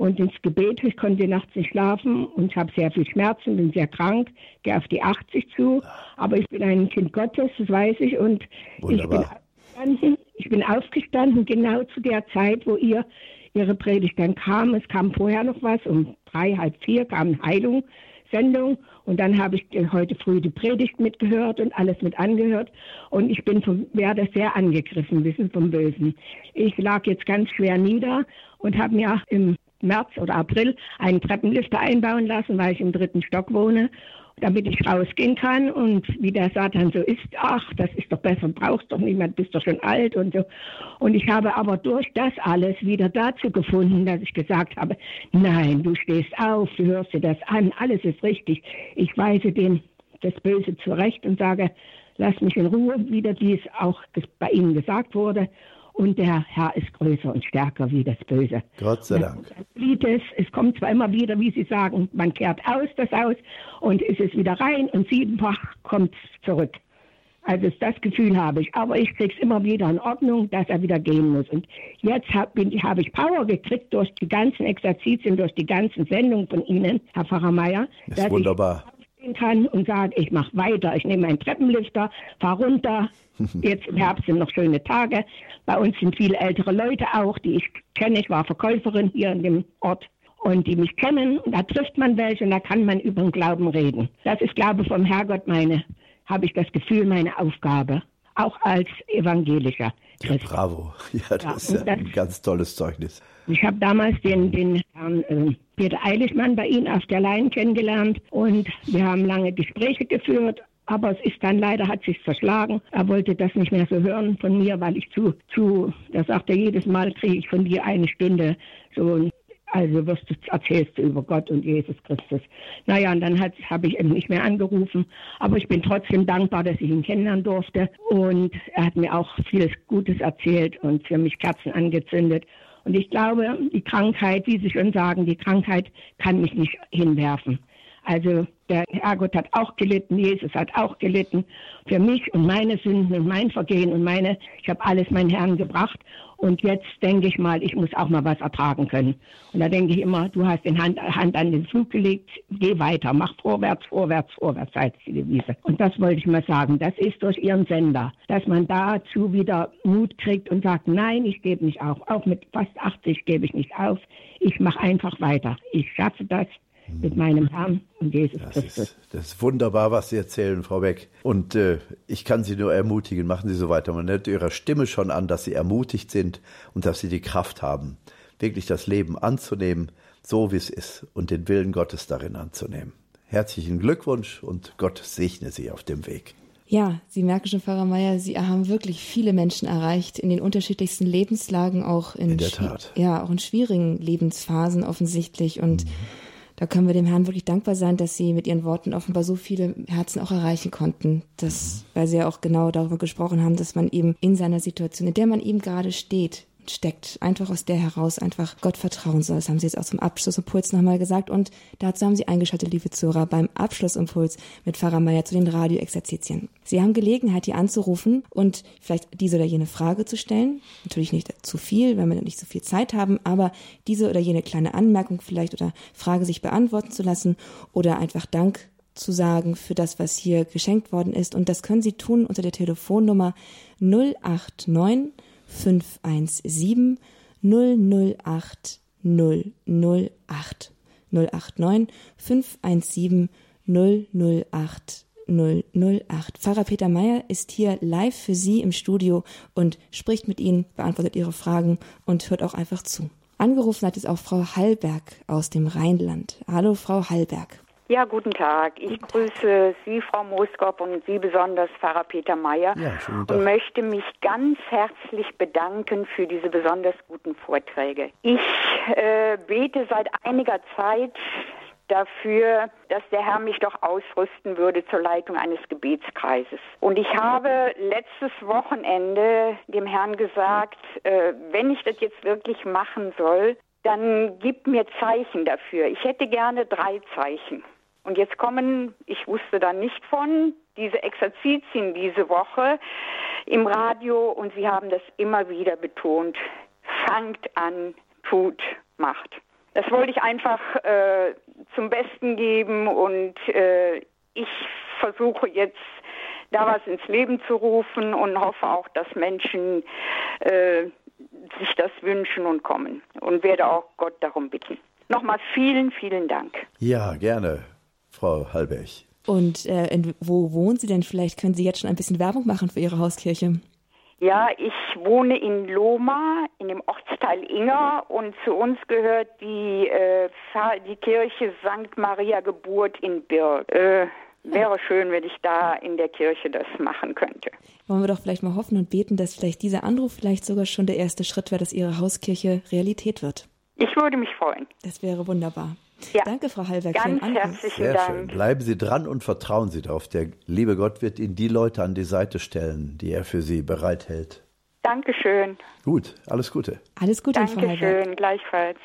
[SPEAKER 9] und ins Gebet. Ich konnte nachts nicht schlafen und habe sehr viel Schmerzen, bin sehr krank, gehe auf die 80 zu. Aber ich bin ein Kind Gottes, das weiß ich. Und ich bin, aufgestanden, ich bin aufgestanden genau zu der Zeit, wo ihr Ihre Predigt dann kam. Es kam vorher noch was, um drei, halb vier kam eine Heilungssendung und dann habe ich heute früh die Predigt mitgehört und alles mit angehört. Und ich bin vom, werde sehr angegriffen, wissen vom Bösen. Ich lag jetzt ganz schwer nieder und habe mir im März oder April einen Treppenlifter einbauen lassen, weil ich im dritten Stock wohne, damit ich rausgehen kann. Und wie der Satan so ist, ach, das ist doch besser, brauchst doch niemand, bist doch schon alt und so. Und ich habe aber durch das alles wieder dazu gefunden, dass ich gesagt habe, nein, du stehst auf, du hörst dir das an, alles ist richtig. Ich weise den, das Böse zurecht und sage, lass mich in Ruhe, wieder wie es auch bei Ihnen gesagt wurde und der Herr ist größer und stärker wie das Böse.
[SPEAKER 2] Gott sei Dank.
[SPEAKER 9] Es, es kommt zwar immer wieder, wie Sie sagen, man kehrt aus das aus und ist es wieder rein und siebenfach kommt es zurück. Also das Gefühl habe ich. Aber ich kriege es immer wieder in Ordnung, dass er wieder gehen muss. Und jetzt habe hab ich Power gekriegt durch die ganzen Exerzitien, durch die ganzen Sendungen von Ihnen, Herr Pfarrer Meier.
[SPEAKER 2] Das ist wunderbar.
[SPEAKER 9] Ich kann und sage, ich mache weiter. Ich nehme einen Treppenlifter, fahre runter, <laughs> Jetzt im Herbst sind noch schöne Tage. Bei uns sind viele ältere Leute auch, die ich kenne. Ich war Verkäuferin hier in dem Ort und die mich kennen. Und da trifft man welche und da kann man über den Glauben reden. Das ist Glaube vom Herrgott meine, habe ich das Gefühl, meine Aufgabe. Auch als evangelischer.
[SPEAKER 2] Ja, bravo. <laughs> Ja, das ja, ist das, ein ganz tolles Zeugnis.
[SPEAKER 9] Ich habe damals den, den Herrn äh, Peter Eilichmann bei Ihnen auf der Leyen kennengelernt und wir haben lange Gespräche geführt aber es ist dann leider, hat sich verschlagen. Er wollte das nicht mehr so hören von mir, weil ich zu, zu, da sagt er jedes Mal, kriege ich von dir eine Stunde so also wirst du, erzählst du über Gott und Jesus Christus. Naja, und dann habe ich eben nicht mehr angerufen. Aber ich bin trotzdem dankbar, dass ich ihn kennenlernen durfte. Und er hat mir auch vieles Gutes erzählt und für mich Kerzen angezündet. Und ich glaube, die Krankheit, wie Sie schon sagen, die Krankheit kann mich nicht hinwerfen. Also der Herrgott hat auch gelitten, Jesus hat auch gelitten für mich und meine Sünden und mein Vergehen und meine, ich habe alles meinen Herrn gebracht Und jetzt denke ich mal, ich muss auch mal was ertragen können. Und da denke ich immer, du hast den Hand, Hand an den Flug gelegt, geh weiter, mach vorwärts, vorwärts, vorwärts, heißt die Devise. Und das wollte ich mal sagen. Das ist durch ihren Sender, dass man dazu wieder Mut kriegt und sagt, nein, ich gebe nicht auf. Auch mit fast 80 gebe ich nicht auf. Ich mache einfach weiter. Ich schaffe das mit meinem Herrn und Jesus
[SPEAKER 2] das
[SPEAKER 9] Christus.
[SPEAKER 2] Ist, das ist wunderbar, was Sie erzählen, Frau Beck. Und äh, ich kann Sie nur ermutigen, machen Sie so weiter. Man hört Ihrer Stimme schon an, dass Sie ermutigt sind und dass Sie die Kraft haben, wirklich das Leben anzunehmen, so wie es ist und den Willen Gottes darin anzunehmen. Herzlichen Glückwunsch und Gott segne Sie auf dem Weg.
[SPEAKER 1] Ja, Sie merken schon, Pfarrer Meier, Sie haben wirklich viele Menschen erreicht in den unterschiedlichsten Lebenslagen, auch in,
[SPEAKER 2] in der Tat.
[SPEAKER 1] ja, auch in schwierigen Lebensphasen offensichtlich. Und mhm. Da können wir dem Herrn wirklich dankbar sein, dass Sie mit Ihren Worten offenbar so viele Herzen auch erreichen konnten. Das, mhm. weil Sie ja auch genau darüber gesprochen haben, dass man eben in seiner Situation, in der man eben gerade steht, steckt, einfach aus der heraus einfach Gott vertrauen soll. Das haben Sie jetzt auch zum Abschlussimpuls nochmal gesagt. Und dazu haben Sie eingeschaltet, liebe Zuhörer, beim Abschlussimpuls mit Pfarrer Meier zu den Radioexerzitien. Sie haben Gelegenheit, hier anzurufen und vielleicht diese oder jene Frage zu stellen. Natürlich nicht zu viel, wenn wir nicht so viel Zeit haben, aber diese oder jene kleine Anmerkung vielleicht oder Frage sich beantworten zu lassen oder einfach Dank zu sagen für das, was hier geschenkt worden ist. Und das können Sie tun unter der Telefonnummer 089 517 008 008 089 517 008 008. Pfarrer Peter Meyer ist hier live für Sie im Studio und spricht mit Ihnen, beantwortet Ihre Fragen und hört auch einfach zu. Angerufen hat es auch Frau Hallberg aus dem Rheinland. Hallo, Frau Hallberg.
[SPEAKER 10] Ja, guten Tag. Ich grüße Sie, Frau Moskop, und Sie besonders, Pfarrer Peter Meyer,
[SPEAKER 2] ja,
[SPEAKER 10] und möchte mich ganz herzlich bedanken für diese besonders guten Vorträge. Ich äh, bete seit einiger Zeit dafür, dass der Herr mich doch ausrüsten würde zur Leitung eines Gebetskreises. Und ich habe letztes Wochenende dem Herrn gesagt, äh, wenn ich das jetzt wirklich machen soll, dann gib mir Zeichen dafür. Ich hätte gerne drei Zeichen. Und jetzt kommen, ich wusste da nicht von, diese Exerzitien diese Woche im Radio und Sie haben das immer wieder betont. Fangt an, tut, macht. Das wollte ich einfach äh, zum Besten geben und äh, ich versuche jetzt da was ins Leben zu rufen und hoffe auch, dass Menschen äh, sich das wünschen und kommen und werde auch Gott darum bitten. Nochmal vielen, vielen Dank.
[SPEAKER 2] Ja, gerne. Frau Hallberg.
[SPEAKER 1] Und äh, in, wo wohnen Sie denn? Vielleicht können Sie jetzt schon ein bisschen Werbung machen für Ihre Hauskirche.
[SPEAKER 10] Ja, ich wohne in Loma, in dem Ortsteil Inger und zu uns gehört die, äh, die Kirche St. Maria Geburt in Birk. Äh, wäre schön, wenn ich da in der Kirche das machen könnte.
[SPEAKER 1] Wollen wir doch vielleicht mal hoffen und beten, dass vielleicht dieser Anruf vielleicht sogar schon der erste Schritt wäre, dass Ihre Hauskirche Realität wird.
[SPEAKER 10] Ich würde mich freuen.
[SPEAKER 1] Das wäre wunderbar.
[SPEAKER 10] Ja.
[SPEAKER 1] Danke, Frau Hallberg.
[SPEAKER 10] Ganz herzlichen
[SPEAKER 2] Sehr
[SPEAKER 10] Dank.
[SPEAKER 2] Schön. Bleiben Sie dran und vertrauen Sie darauf. Der liebe Gott wird Ihnen die Leute an die Seite stellen, die er für Sie bereithält.
[SPEAKER 10] Dankeschön.
[SPEAKER 2] Gut, alles Gute.
[SPEAKER 1] Alles Gute, Frau Hallberg.
[SPEAKER 10] Dankeschön, gleichfalls.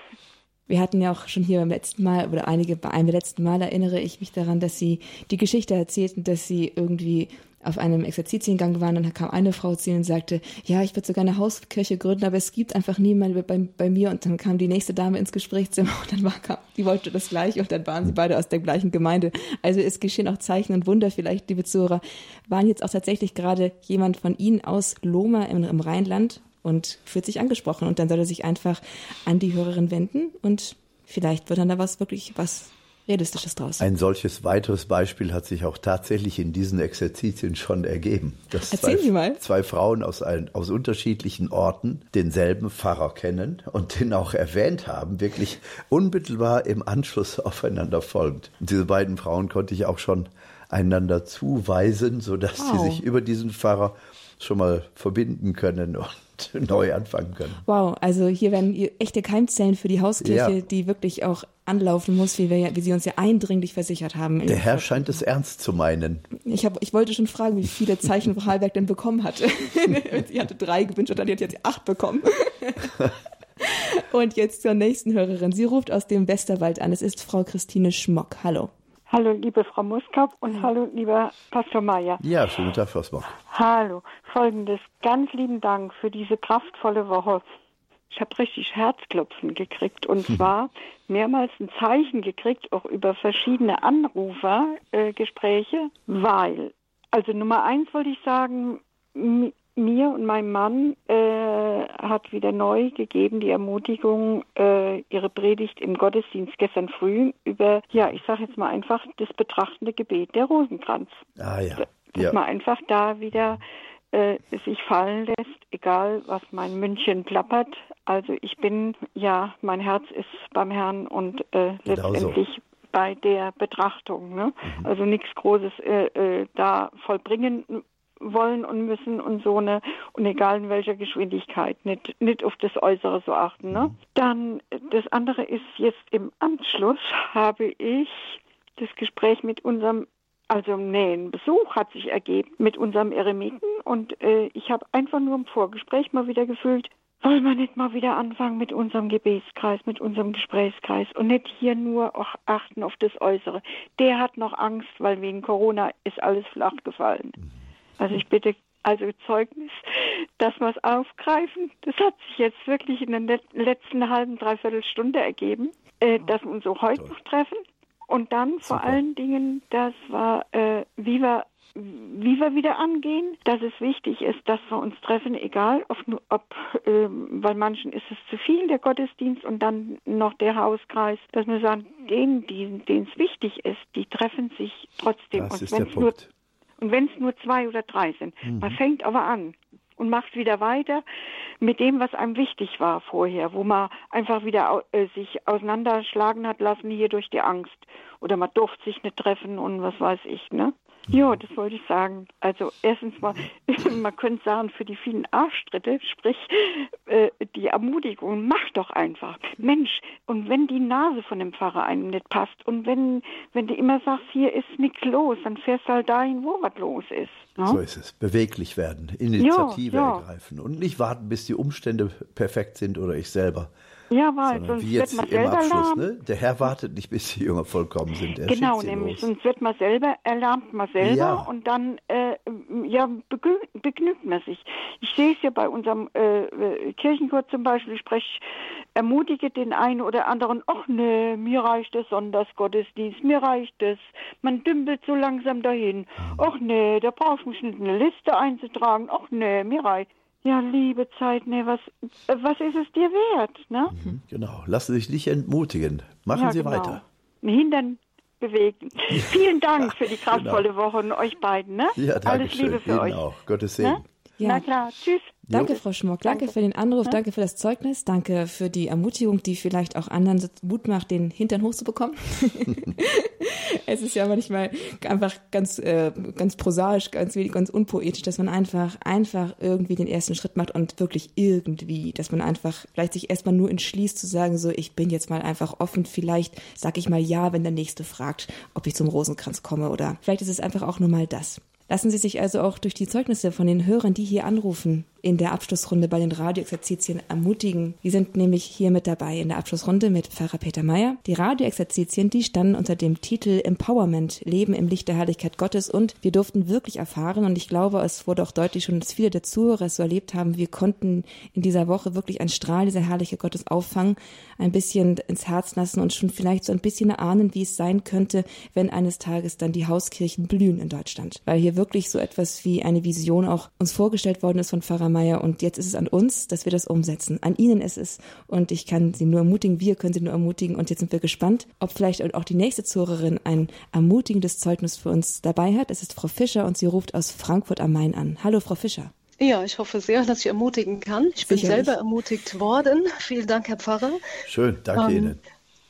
[SPEAKER 1] Wir hatten ja auch schon hier beim letzten Mal oder einige bei einem der letzten Mal erinnere ich mich daran, dass Sie die Geschichte erzählten, dass Sie irgendwie auf einem Exerzitiengang waren, dann kam eine Frau zu ihnen und sagte, ja, ich würde sogar eine Hauskirche gründen, aber es gibt einfach niemanden bei, bei, mir. Und dann kam die nächste Dame ins Gesprächszimmer <laughs> und dann war, kam, die wollte das gleiche und dann waren sie beide aus der gleichen Gemeinde. Also es geschehen auch Zeichen und Wunder vielleicht, liebe Zuhörer. Waren jetzt auch tatsächlich gerade jemand von Ihnen aus Loma im, im Rheinland und fühlt sich angesprochen und dann soll er sich einfach an die Hörerin wenden und vielleicht wird dann da was wirklich was Realistisches draus.
[SPEAKER 2] Ein solches weiteres Beispiel hat sich auch tatsächlich in diesen Exerzitien schon ergeben. Dass
[SPEAKER 1] Erzählen
[SPEAKER 2] zwei,
[SPEAKER 1] Sie mal.
[SPEAKER 2] zwei Frauen aus, ein, aus unterschiedlichen Orten denselben Pfarrer kennen und den auch erwähnt haben, wirklich unmittelbar im Anschluss <laughs> aufeinander folgend. Und diese beiden Frauen konnte ich auch schon einander zuweisen, sodass
[SPEAKER 1] Wow.
[SPEAKER 2] sie sich über diesen Pfarrer schon mal verbinden können und <laughs> neu anfangen können.
[SPEAKER 1] Wow, also hier werden echte Keimzellen für die Hauskirche,
[SPEAKER 2] Ja.
[SPEAKER 1] die wirklich auch anlaufen muss, wie, wir, ja- wie Sie uns ja eindringlich versichert haben.
[SPEAKER 2] Der Herr scheint es ernst zu meinen.
[SPEAKER 1] Ich, hab, ich wollte schon fragen, wie viele Zeichen <laughs> Frau Hallberg denn bekommen hat. <laughs> Sie hatte drei gewünscht und dann hat sie jetzt acht bekommen. <laughs> Und jetzt zur nächsten Hörerin. Sie ruft aus dem Westerwald an. Es ist Frau Christine Schmock. Hallo.
[SPEAKER 11] Hallo, liebe Frau Muskap und hallo, lieber Pastor Meier.
[SPEAKER 2] Ja, schönen Tag, Frau Smock.
[SPEAKER 11] Hallo, folgendes. Ganz lieben Dank für diese kraftvolle Woche. Ich habe richtig Herzklopfen gekriegt und hm. zwar mehrmals ein Zeichen gekriegt, auch über verschiedene Anrufergespräche, äh, weil, also Nummer eins wollte ich sagen, mir und meinem Mann äh, hat wieder neu gegeben die Ermutigung, äh, ihre Predigt im Gottesdienst gestern früh über, ja, ich sage jetzt mal einfach, das betrachtende Gebet der Rosenkranz.
[SPEAKER 2] Ah ja.
[SPEAKER 11] Dass
[SPEAKER 2] ja.
[SPEAKER 11] man einfach da wieder äh, sich fallen lässt, egal was mein München plappert. Also ich bin, ja, mein Herz ist beim Herrn und äh, letztendlich so. bei der Betrachtung. Ne? Mhm. Also nichts Großes äh, äh, da vollbringen wollen und müssen und so eine und egal in welcher Geschwindigkeit nicht nicht auf das Äußere so achten ne mhm. dann das andere ist jetzt im Anschluss habe ich das Gespräch mit unserem also nee, ein Besuch hat sich ergeben mit unserem Eremiten und äh, ich habe einfach nur im Vorgespräch mal wieder gefühlt, wollen wir nicht mal wieder anfangen mit unserem Gebetskreis, mit unserem Gesprächskreis und nicht hier nur auch achten auf das Äußere. Der hat noch Angst, weil wegen Corona ist alles flach gefallen. Also ich bitte also Zeugnis, dass wir es aufgreifen. Das hat sich jetzt wirklich in der letzten halben, dreiviertel Stunde ergeben, äh, dass wir uns so heute noch treffen. Und dann Super. vor allen Dingen, das war, äh, wie wir wie wir wieder angehen, dass es wichtig ist, dass wir uns treffen, egal ob, ob äh, bei manchen ist es zu viel, der Gottesdienst und dann noch der Hauskreis, dass wir sagen, denen, denen es wichtig ist, die treffen sich trotzdem.
[SPEAKER 2] Das und wenn es nur
[SPEAKER 11] und wenn es nur zwei oder drei sind. Mhm. Man fängt aber an und macht wieder weiter mit dem, was einem wichtig war vorher, wo man einfach wieder äh, sich auseinanderschlagen hat lassen hier durch die Angst. Oder man durfte sich nicht treffen und was weiß ich, ne? Ja, das wollte ich sagen. Also erstens mal, <laughs> man könnte sagen, für die vielen Arschtritte, sprich äh, die Ermutigung, mach doch einfach. Mensch, und wenn die Nase von dem Pfarrer einem nicht passt und wenn, wenn du immer sagst, hier ist nichts los, dann fährst du halt dahin, wo was los ist.
[SPEAKER 2] Ne? So ist es. Beweglich werden, Initiative ja, ja. ergreifen und nicht warten, bis die Umstände perfekt sind oder ich selber.
[SPEAKER 11] Ja, weil
[SPEAKER 2] sonst wie jetzt wird man im Abschluss, ne? Der Herr wartet nicht, bis die Jünger vollkommen sind. Er
[SPEAKER 11] genau, nämlich, sonst wird man selber, erlernt man selber ja. und dann äh, ja, begnügt man sich. Ich sehe es ja bei unserem äh, Kirchenchor zum Beispiel, ich spreche, ermutige den einen oder anderen, ach ne, mir reicht es Sonntagsgottesdienst, mir reicht es. Man dümpelt so langsam dahin. Mhm. Ach ne, da brauche ich mich nicht eine Liste einzutragen. Ach ne, mir reicht ja, liebe Zeit, ne, was, was ist es dir wert, ne?
[SPEAKER 2] Mhm, genau. Lassen Sie sich nicht entmutigen. Machen ja, Sie genau. weiter.
[SPEAKER 11] Hindern bewegen. Vielen Dank <laughs> für die kraftvolle genau. Woche und euch beiden, ne?
[SPEAKER 2] Ja, danke
[SPEAKER 11] Alles Liebe für
[SPEAKER 2] Ihnen
[SPEAKER 11] euch.
[SPEAKER 2] auch. Gottes Segen. Ne?
[SPEAKER 11] Ja. Na klar, tschüss.
[SPEAKER 1] Danke, Frau Schmock. Danke, danke, für den Anruf, danke für das Zeugnis, danke für die Ermutigung, die vielleicht auch anderen Mut macht, den Hintern hochzubekommen. <laughs> es ist ja manchmal einfach ganz, äh, ganz prosaisch, ganz wenig, ganz unpoetisch, dass man einfach, einfach irgendwie den ersten Schritt macht und wirklich irgendwie, dass man einfach vielleicht sich erstmal nur entschließt zu sagen, so, ich bin jetzt mal einfach offen, vielleicht sag ich mal ja, wenn der Nächste fragt, ob ich zum Rosenkranz komme oder vielleicht ist es einfach auch nur mal das. Lassen Sie sich also auch durch die Zeugnisse von den Hörern, die hier anrufen, in der Abschlussrunde bei den Radioexerzitien ermutigen. Die sind nämlich hier mit dabei in der Abschlussrunde mit Pfarrer Peter Meyer. Die Radioexerzitien, die standen unter dem Titel Empowerment, Leben im Licht der Herrlichkeit Gottes und wir durften wirklich erfahren und ich glaube, es wurde auch deutlich schon, dass viele der Zuhörer es so erlebt haben, wir konnten in dieser Woche wirklich einen Strahl dieser Herrlichkeit Gottes auffangen, ein bisschen ins Herz lassen und schon vielleicht so ein bisschen erahnen, wie es sein könnte, wenn eines Tages dann die Hauskirchen blühen in Deutschland. Weil hier wirklich so etwas wie eine Vision auch uns vorgestellt worden ist von Pfarrer Meier. Und jetzt ist es an uns, dass wir das umsetzen. An Ihnen ist es. Und ich kann Sie nur ermutigen, wir können Sie nur ermutigen. Und jetzt sind wir gespannt, ob vielleicht auch die nächste Zuhörerin ein ermutigendes Zeugnis für uns dabei hat. Es ist Frau Fischer und sie ruft aus Frankfurt am Main an. Hallo, Frau Fischer.
[SPEAKER 12] Ja, ich hoffe sehr, dass ich ermutigen kann. Ich bin selber ermutigt worden. Vielen Dank, Herr Pfarrer.
[SPEAKER 2] Schön, danke ähm, Ihnen.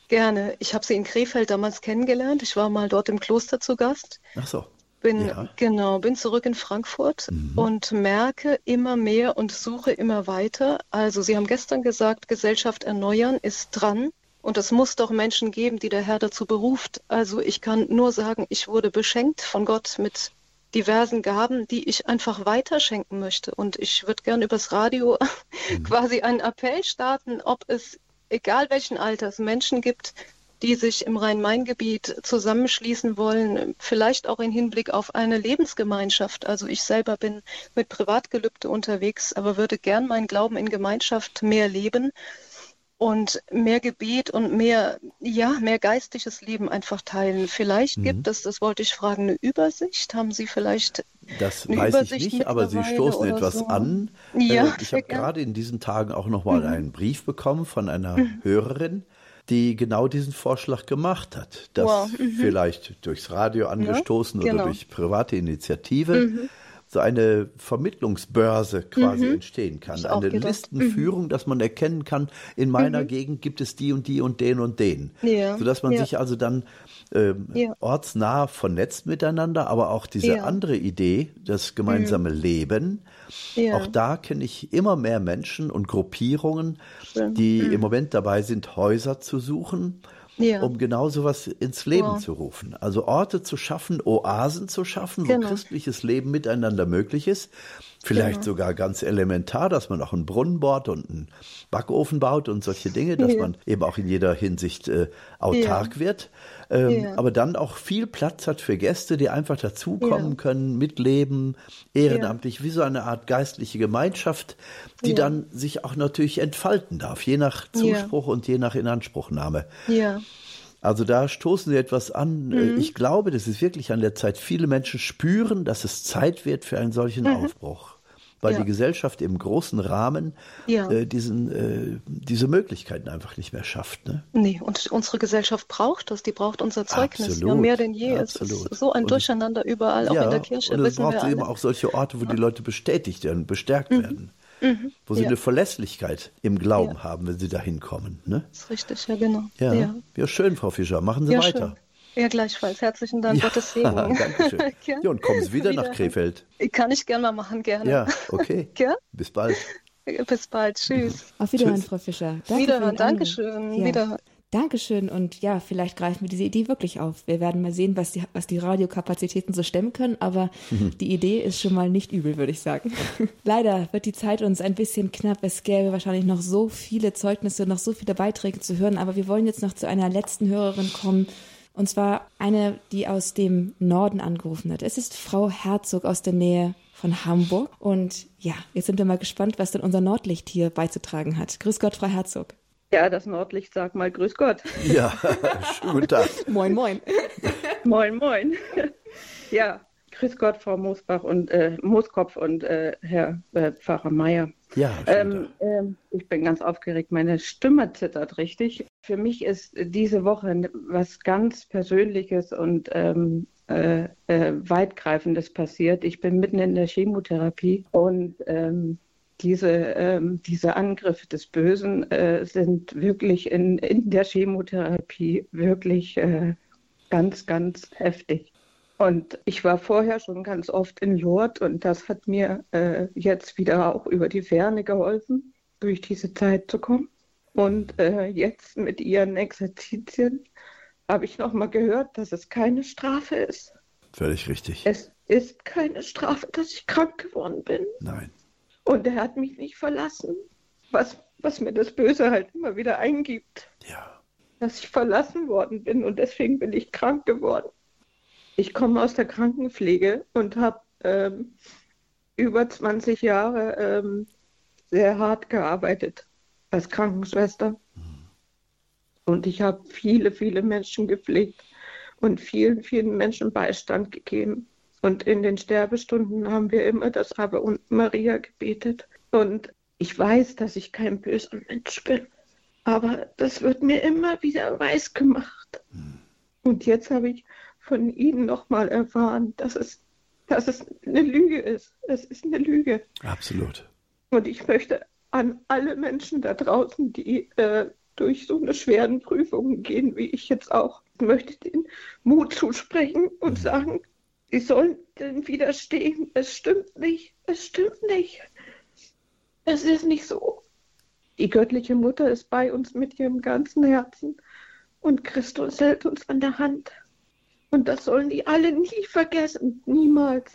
[SPEAKER 12] Gerne. Ich habe Sie in Krefeld damals kennengelernt. Ich war mal dort im Kloster zu Gast.
[SPEAKER 2] Ach so.
[SPEAKER 12] Bin ja. genau, bin zurück in Frankfurt mhm. und merke immer mehr und suche immer weiter. Also Sie haben gestern gesagt, Gesellschaft erneuern ist dran. Und es muss doch Menschen geben, die der Herr dazu beruft. Also ich kann nur sagen, ich wurde beschenkt von Gott mit diversen Gaben, die ich einfach weiterschenken möchte. Und ich würde gern übers Radio <laughs> mhm. quasi einen Appell starten, ob es, egal welchen Alters, Menschen gibt, die sich im Rhein-Main-Gebiet zusammenschließen wollen, vielleicht auch im Hinblick auf eine Lebensgemeinschaft. Also ich selber bin mit Privatgelübde unterwegs, aber würde gern meinen Glauben in Gemeinschaft mehr leben und mehr Gebet und mehr, ja, mehr geistliches Leben einfach teilen. Vielleicht mhm. gibt es, das wollte ich fragen, eine Übersicht. Haben Sie vielleicht
[SPEAKER 2] das weiß Übersicht ich nicht, aber Sie stoßen etwas so. an. Ja, äh, ich habe gerade in diesen Tagen auch nochmal mhm. einen Brief bekommen von einer mhm. Hörerin, die genau diesen Vorschlag gemacht hat, dass wow. mhm. vielleicht durchs Radio angestoßen ja, genau. oder durch private Initiative mhm. So eine Vermittlungsbörse quasi mhm. entstehen kann. Eine gedacht. Listenführung, mhm. dass man erkennen kann, in meiner mhm. Gegend gibt es die und die und den und den. Ja. Sodass man ja. sich also dann ähm, ja. ortsnah vernetzt miteinander, aber auch diese andere Idee, das gemeinsame mhm. Leben, ja. Auch da kenne ich immer mehr Menschen und Gruppierungen, die mhm. im Moment dabei sind, Häuser zu suchen, ja. um genau sowas ins Leben wow. zu rufen. Also Orte zu schaffen, Oasen zu schaffen, genau. wo christliches Leben miteinander möglich ist. Vielleicht genau. sogar ganz elementar, dass man auch einen Brunnen baut und einen Backofen baut und solche Dinge, dass ja. man eben auch in jeder Hinsicht äh, autark ja. wird. Ähm, ja. Aber dann auch viel Platz hat für Gäste, die einfach dazukommen können, mitleben, ehrenamtlich, wie so eine Art geistliche Gemeinschaft, die dann sich auch natürlich entfalten darf, je nach Zuspruch und je nach Inanspruchnahme. Ja. Also da stoßen Sie etwas an. Mhm. Ich glaube, das ist wirklich an der Zeit. Viele Menschen spüren, dass es Zeit wird für einen solchen mhm. Aufbruch weil ja. die Gesellschaft im großen Rahmen ja. äh, diesen, äh, diese Möglichkeiten einfach nicht mehr schafft. Ne?
[SPEAKER 12] Nee, und unsere Gesellschaft braucht das, die braucht unser Zeugnis Absolut. ja, mehr denn je. Absolut. Es ist so ein Durcheinander überall, auch ja, in der Kirche.
[SPEAKER 2] Und es braucht eben auch solche Orte, wo die Leute bestätigt werden, bestärkt mhm. werden. Mhm. Wo sie eine Verlässlichkeit im Glauben haben, wenn sie da hinkommen. Ne?
[SPEAKER 12] Das ist richtig, ja, genau.
[SPEAKER 2] Ja, ja. schön, Frau Fischer. Machen Sie weiter. Schön.
[SPEAKER 12] Ja, gleichfalls. Herzlichen Dank, ja, Gottes Segen. <laughs>
[SPEAKER 2] Dankeschön. <laughs> ja, und kommen Sie wieder, wieder nach Krefeld.
[SPEAKER 12] Kann ich gerne mal machen, gerne.
[SPEAKER 2] Ja, okay. <laughs> Bis bald.
[SPEAKER 12] Bis bald. Tschüss.
[SPEAKER 1] Auf Wiederhören, Tschüss. Frau Fischer.
[SPEAKER 12] Danke Wiederhören. Dankeschön. Ja. Wiederhören.
[SPEAKER 1] Dankeschön und ja, vielleicht greifen wir diese Idee wirklich auf. Wir werden mal sehen, was die, was die Radiokapazitäten so stemmen können, aber mhm. die Idee ist schon mal nicht übel, würde ich sagen. Leider wird die Zeit uns ein bisschen knapp. Es gäbe wahrscheinlich noch so viele Zeugnisse, noch so viele Beiträge zu hören, aber wir wollen jetzt noch zu einer letzten Hörerin kommen, und zwar eine, die aus dem Norden angerufen hat. Es ist Frau Herzog aus der Nähe von Hamburg. Und ja, jetzt sind wir mal gespannt, was denn unser Nordlicht hier beizutragen hat. Grüß Gott, Frau Herzog.
[SPEAKER 13] Ja, das Nordlicht sagt mal Grüß Gott.
[SPEAKER 2] Ja, <laughs> schönen guten Tag.
[SPEAKER 1] moin, moin. <laughs>
[SPEAKER 13] moin, moin. Ja, Grüß Gott, Frau Moosbach und äh, Mooskopf und äh, Herr äh, Pfarrer Meier.
[SPEAKER 2] Ja,
[SPEAKER 13] ähm, ähm, ich bin ganz aufgeregt. Meine Stimme zittert richtig. Für mich ist diese Woche was ganz Persönliches und ähm, äh, äh, weitgreifendes passiert. Ich bin mitten in der Chemotherapie und ähm, diese, ähm, diese Angriffe des Bösen äh, sind wirklich in, in der Chemotherapie wirklich äh, ganz, ganz heftig. Und ich war vorher schon ganz oft in Lourdes und das hat mir äh, jetzt wieder auch über die Ferne geholfen, durch diese Zeit zu kommen. Und äh, jetzt mit ihren Exerzitien habe ich nochmal gehört, dass es keine Strafe ist.
[SPEAKER 2] Völlig richtig.
[SPEAKER 13] Es ist keine Strafe, dass ich krank geworden bin.
[SPEAKER 2] Nein.
[SPEAKER 13] Und er hat mich nicht verlassen, was, was mir das Böse halt immer wieder eingibt.
[SPEAKER 2] Ja.
[SPEAKER 13] Dass ich verlassen worden bin und deswegen bin ich krank geworden. Ich komme aus der Krankenpflege und habe ähm, über 20 Jahre ähm, sehr hart gearbeitet als Krankenschwester. Und ich habe viele, viele Menschen gepflegt und vielen, vielen Menschen Beistand gegeben. Und in den Sterbestunden haben wir immer das Ave und Maria gebetet. Und ich weiß, dass ich kein böser Mensch bin. Aber das wird mir immer wieder weiß gemacht. Und jetzt habe ich von Ihnen nochmal erfahren, dass es, dass es eine Lüge ist. Es ist eine Lüge.
[SPEAKER 2] Absolut.
[SPEAKER 13] Und ich möchte an alle Menschen da draußen, die äh, durch so eine schweren Prüfungen gehen, wie ich jetzt auch, möchte den Mut zusprechen und mhm. sagen, sie sollen denn widerstehen. Es stimmt nicht. Es stimmt nicht. Es ist nicht so. Die göttliche Mutter ist bei uns mit ihrem ganzen Herzen und Christus hält uns an der Hand. Und das sollen die alle nie vergessen. Niemals.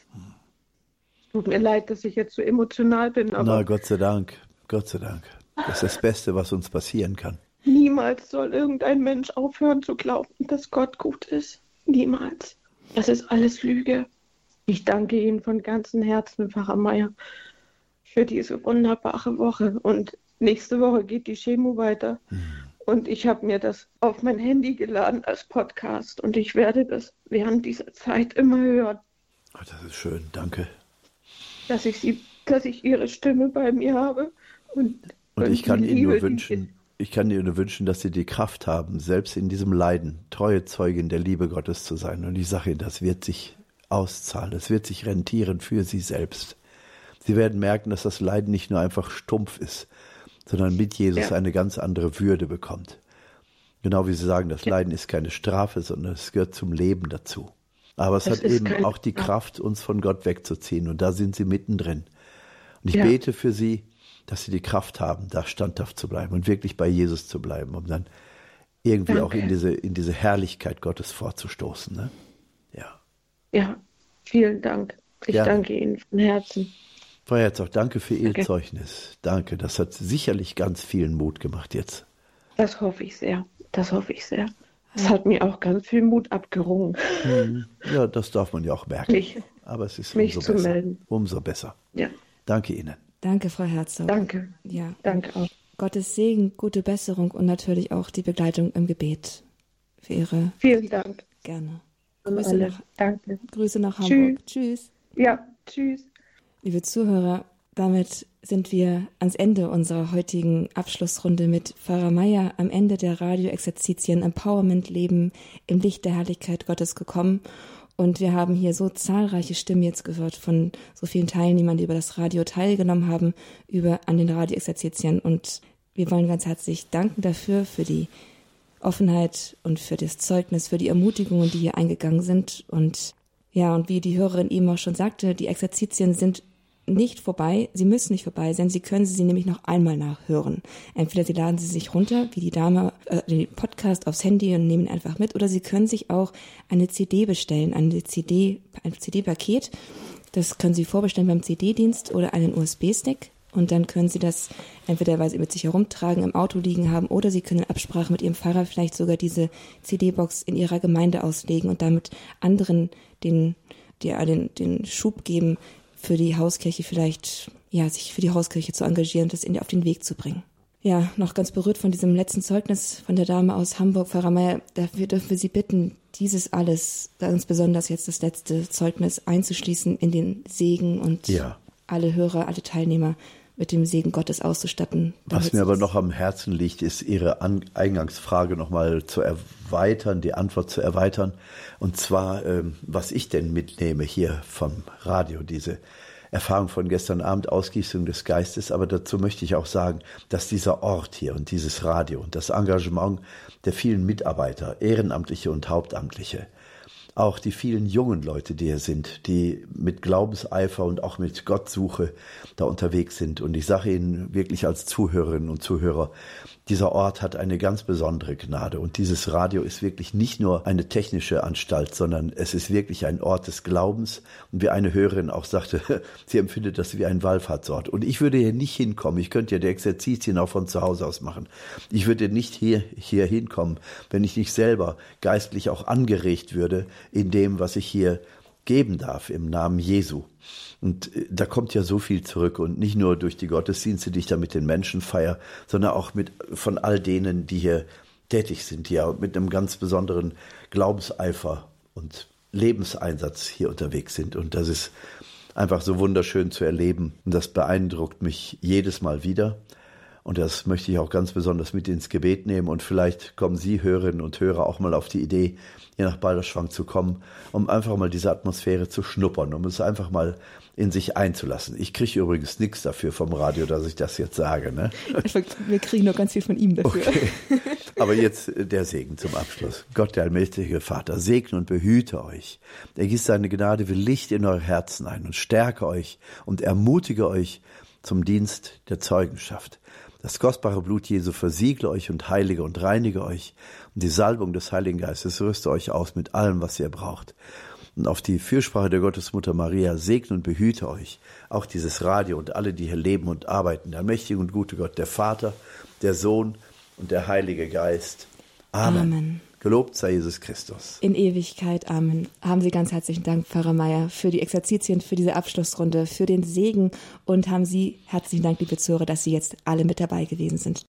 [SPEAKER 13] Tut mir leid, dass ich jetzt so emotional bin. Aber
[SPEAKER 2] Na, Gott sei Dank. Gott sei Dank. Das ist das Beste, was uns passieren kann.
[SPEAKER 13] Niemals soll irgendein Mensch aufhören zu glauben, dass Gott gut ist. Niemals. Das ist alles Lüge. Ich danke Ihnen von ganzem Herzen, Pfarrer Meier, für diese wunderbare Woche. Und nächste Woche geht die Chemo weiter. Mhm. Und ich habe mir das auf mein Handy geladen als Podcast und ich werde das während dieser Zeit immer hören.
[SPEAKER 2] Oh, das ist schön, danke.
[SPEAKER 13] Dass ich sie, dass ich ihre Stimme bei mir habe. Und,
[SPEAKER 2] und, und ich kann Ihnen nur wünschen, ich kann Ihnen nur wünschen, dass Sie die Kraft haben, selbst in diesem Leiden treue Zeugin der Liebe Gottes zu sein. Und ich sage Ihnen, das wird sich auszahlen, das wird sich rentieren für Sie selbst. Sie werden merken, dass das Leiden nicht nur einfach stumpf ist, sondern mit Jesus ja. eine ganz andere Würde bekommt. Genau wie Sie sagen, das Leiden ist keine Strafe, sondern es gehört zum Leben dazu. Aber es, es hat eben auch die Kraft, uns von Gott wegzuziehen. Und da sind Sie mittendrin. Und ich ja. bete für Sie, dass Sie die Kraft haben, da standhaft zu bleiben und wirklich bei Jesus zu bleiben, um dann irgendwie Danke. auch in diese, in diese Herrlichkeit Gottes vorzustoßen. Ne? Ja.
[SPEAKER 13] Ja, vielen Dank. Ich ja. danke Ihnen von Herzen.
[SPEAKER 2] Frau Herzog, danke für Ihr danke. Zeugnis. Danke, das hat sicherlich ganz vielen Mut gemacht jetzt.
[SPEAKER 13] Das hoffe ich sehr. Das hoffe ich sehr. Es hat mir auch ganz viel Mut abgerungen.
[SPEAKER 2] Mhm. Ja, das darf man ja auch merken. Mich, Aber es ist
[SPEAKER 13] mich
[SPEAKER 2] umso
[SPEAKER 13] zu
[SPEAKER 2] besser.
[SPEAKER 13] melden.
[SPEAKER 2] Umso besser.
[SPEAKER 13] Ja.
[SPEAKER 2] Danke Ihnen.
[SPEAKER 1] Danke, Frau Herzog.
[SPEAKER 13] Danke.
[SPEAKER 1] Ja.
[SPEAKER 13] Danke auch.
[SPEAKER 1] Gottes Segen, gute Besserung und natürlich auch die Begleitung im Gebet für Ihre.
[SPEAKER 13] Vielen Dank.
[SPEAKER 1] Gerne.
[SPEAKER 13] Grüße nach, Danke.
[SPEAKER 1] Grüße nach Hamburg. Tschüss. tschüss.
[SPEAKER 13] Ja, tschüss.
[SPEAKER 1] Liebe Zuhörer, damit sind wir ans Ende unserer heutigen Abschlussrunde mit Pfarrer Meier am Ende der Radioexerzitien Empowerment Leben im Licht der Herrlichkeit Gottes gekommen. Und wir haben hier so zahlreiche Stimmen jetzt gehört von so vielen Teilnehmern, die über das Radio teilgenommen haben, über an den Radioexerzitien. Und wir wollen ganz herzlich danken dafür, für die Offenheit und für das Zeugnis, für die Ermutigungen, die hier eingegangen sind. Und ja, und wie die Hörerin eben auch schon sagte, die Exerzitien sind nicht vorbei. Sie müssen nicht vorbei sein. Sie können sie nämlich noch einmal nachhören. Entweder Sie laden sie sich runter, wie die Dame, äh, den Podcast aufs Handy und nehmen einfach mit, oder Sie können sich auch eine CD bestellen, eine CD, ein CD-Paket. Das können Sie vorbestellen beim CD-Dienst oder einen USB-Stick. Und dann können Sie das entweder, weil Sie mit sich herumtragen, im Auto liegen haben, oder Sie können in Absprache mit Ihrem Fahrer vielleicht sogar diese CD-Box in Ihrer Gemeinde auslegen und damit anderen den, den, den Schub geben, für die Hauskirche vielleicht, ja, sich für die Hauskirche zu engagieren, das in, auf den Weg zu bringen. Ja, noch ganz berührt von diesem letzten Zeugnis von der Dame aus Hamburg, Pfarrer Meier, dafür dürfen wir Sie bitten, dieses alles, ganz besonders jetzt das letzte Zeugnis einzuschließen in den Segen und ja. alle Hörer, alle Teilnehmer mit dem Segen Gottes auszustatten.
[SPEAKER 2] Was mir aber noch am Herzen liegt, ist Ihre An Eingangsfrage nochmal zu erweitern, die Antwort zu erweitern. Und zwar, ähm, was ich denn mitnehme hier vom Radio, diese Erfahrung von gestern Abend, Ausgießung des Geistes. Aber dazu möchte ich auch sagen, dass dieser Ort hier und dieses Radio und das Engagement der vielen Mitarbeiter, Ehrenamtliche und Hauptamtliche, auch die vielen jungen Leute, die hier sind, die mit Glaubenseifer und auch mit Gottsuche da unterwegs sind. Und ich sage Ihnen wirklich als Zuhörerinnen und Zuhörer, dieser Ort hat eine ganz besondere Gnade. Und dieses Radio ist wirklich nicht nur eine technische Anstalt, sondern es ist wirklich ein Ort des Glaubens. Und wie eine Hörerin auch sagte, <laughs> sie empfindet das wie ein Wallfahrtsort. Und ich würde hier nicht hinkommen. Ich könnte ja die Exerzitien auch von zu Hause aus machen. Ich würde nicht hier, hier hinkommen, wenn ich nicht selber geistlich auch angeregt würde in dem, was ich hier geben darf im Namen Jesu. Und äh, da kommt ja so viel zurück und nicht nur durch die Gottesdienste, die ich da mit den Menschen feiere, sondern auch mit von all denen, die hier tätig sind, die ja mit einem ganz besonderen Glaubenseifer und Lebenseinsatz hier unterwegs sind. Und das ist einfach so wunderschön zu erleben. Und das beeindruckt mich jedes Mal wieder. Und das möchte ich auch ganz besonders mit ins Gebet nehmen. Und vielleicht kommen Sie, Hörerinnen und Hörer, auch mal auf die Idee, hier nach Balderschwang zu kommen, um einfach mal diese Atmosphäre zu schnuppern, um es einfach mal in sich einzulassen. Ich kriege übrigens nichts dafür vom Radio, dass ich das jetzt sage. Ne?
[SPEAKER 1] Wir kriegen noch ganz viel von ihm dafür. Okay. <laughs>
[SPEAKER 2] Aber jetzt äh, der Segen zum Abschluss. Gott, der allmächtige Vater, segne und behüte euch. Er gießt seine Gnade wie Licht in eure Herzen ein und stärke euch und ermutige euch zum Dienst der Zeugenschaft. Das kostbare Blut Jesu versiegle euch und heilige und reinige euch. Und die Salbung des Heiligen Geistes rüste euch aus mit allem, was ihr braucht. Und auf die Fürsprache der Gottesmutter Maria segne und behüte euch. Auch dieses Radio und alle, die hier leben und arbeiten. Der mächtige und gute Gott, der Vater, der Sohn und der Heilige Geist. Amen. Amen. Gelobt sei Jesus Christus.
[SPEAKER 1] In Ewigkeit. Amen. Haben Sie ganz herzlichen Dank, Pfarrer Meier, für die Exerzitien, für diese Abschlussrunde, für den Segen und haben Sie herzlichen Dank, liebe Zuhörer, dass Sie jetzt alle mit dabei gewesen sind.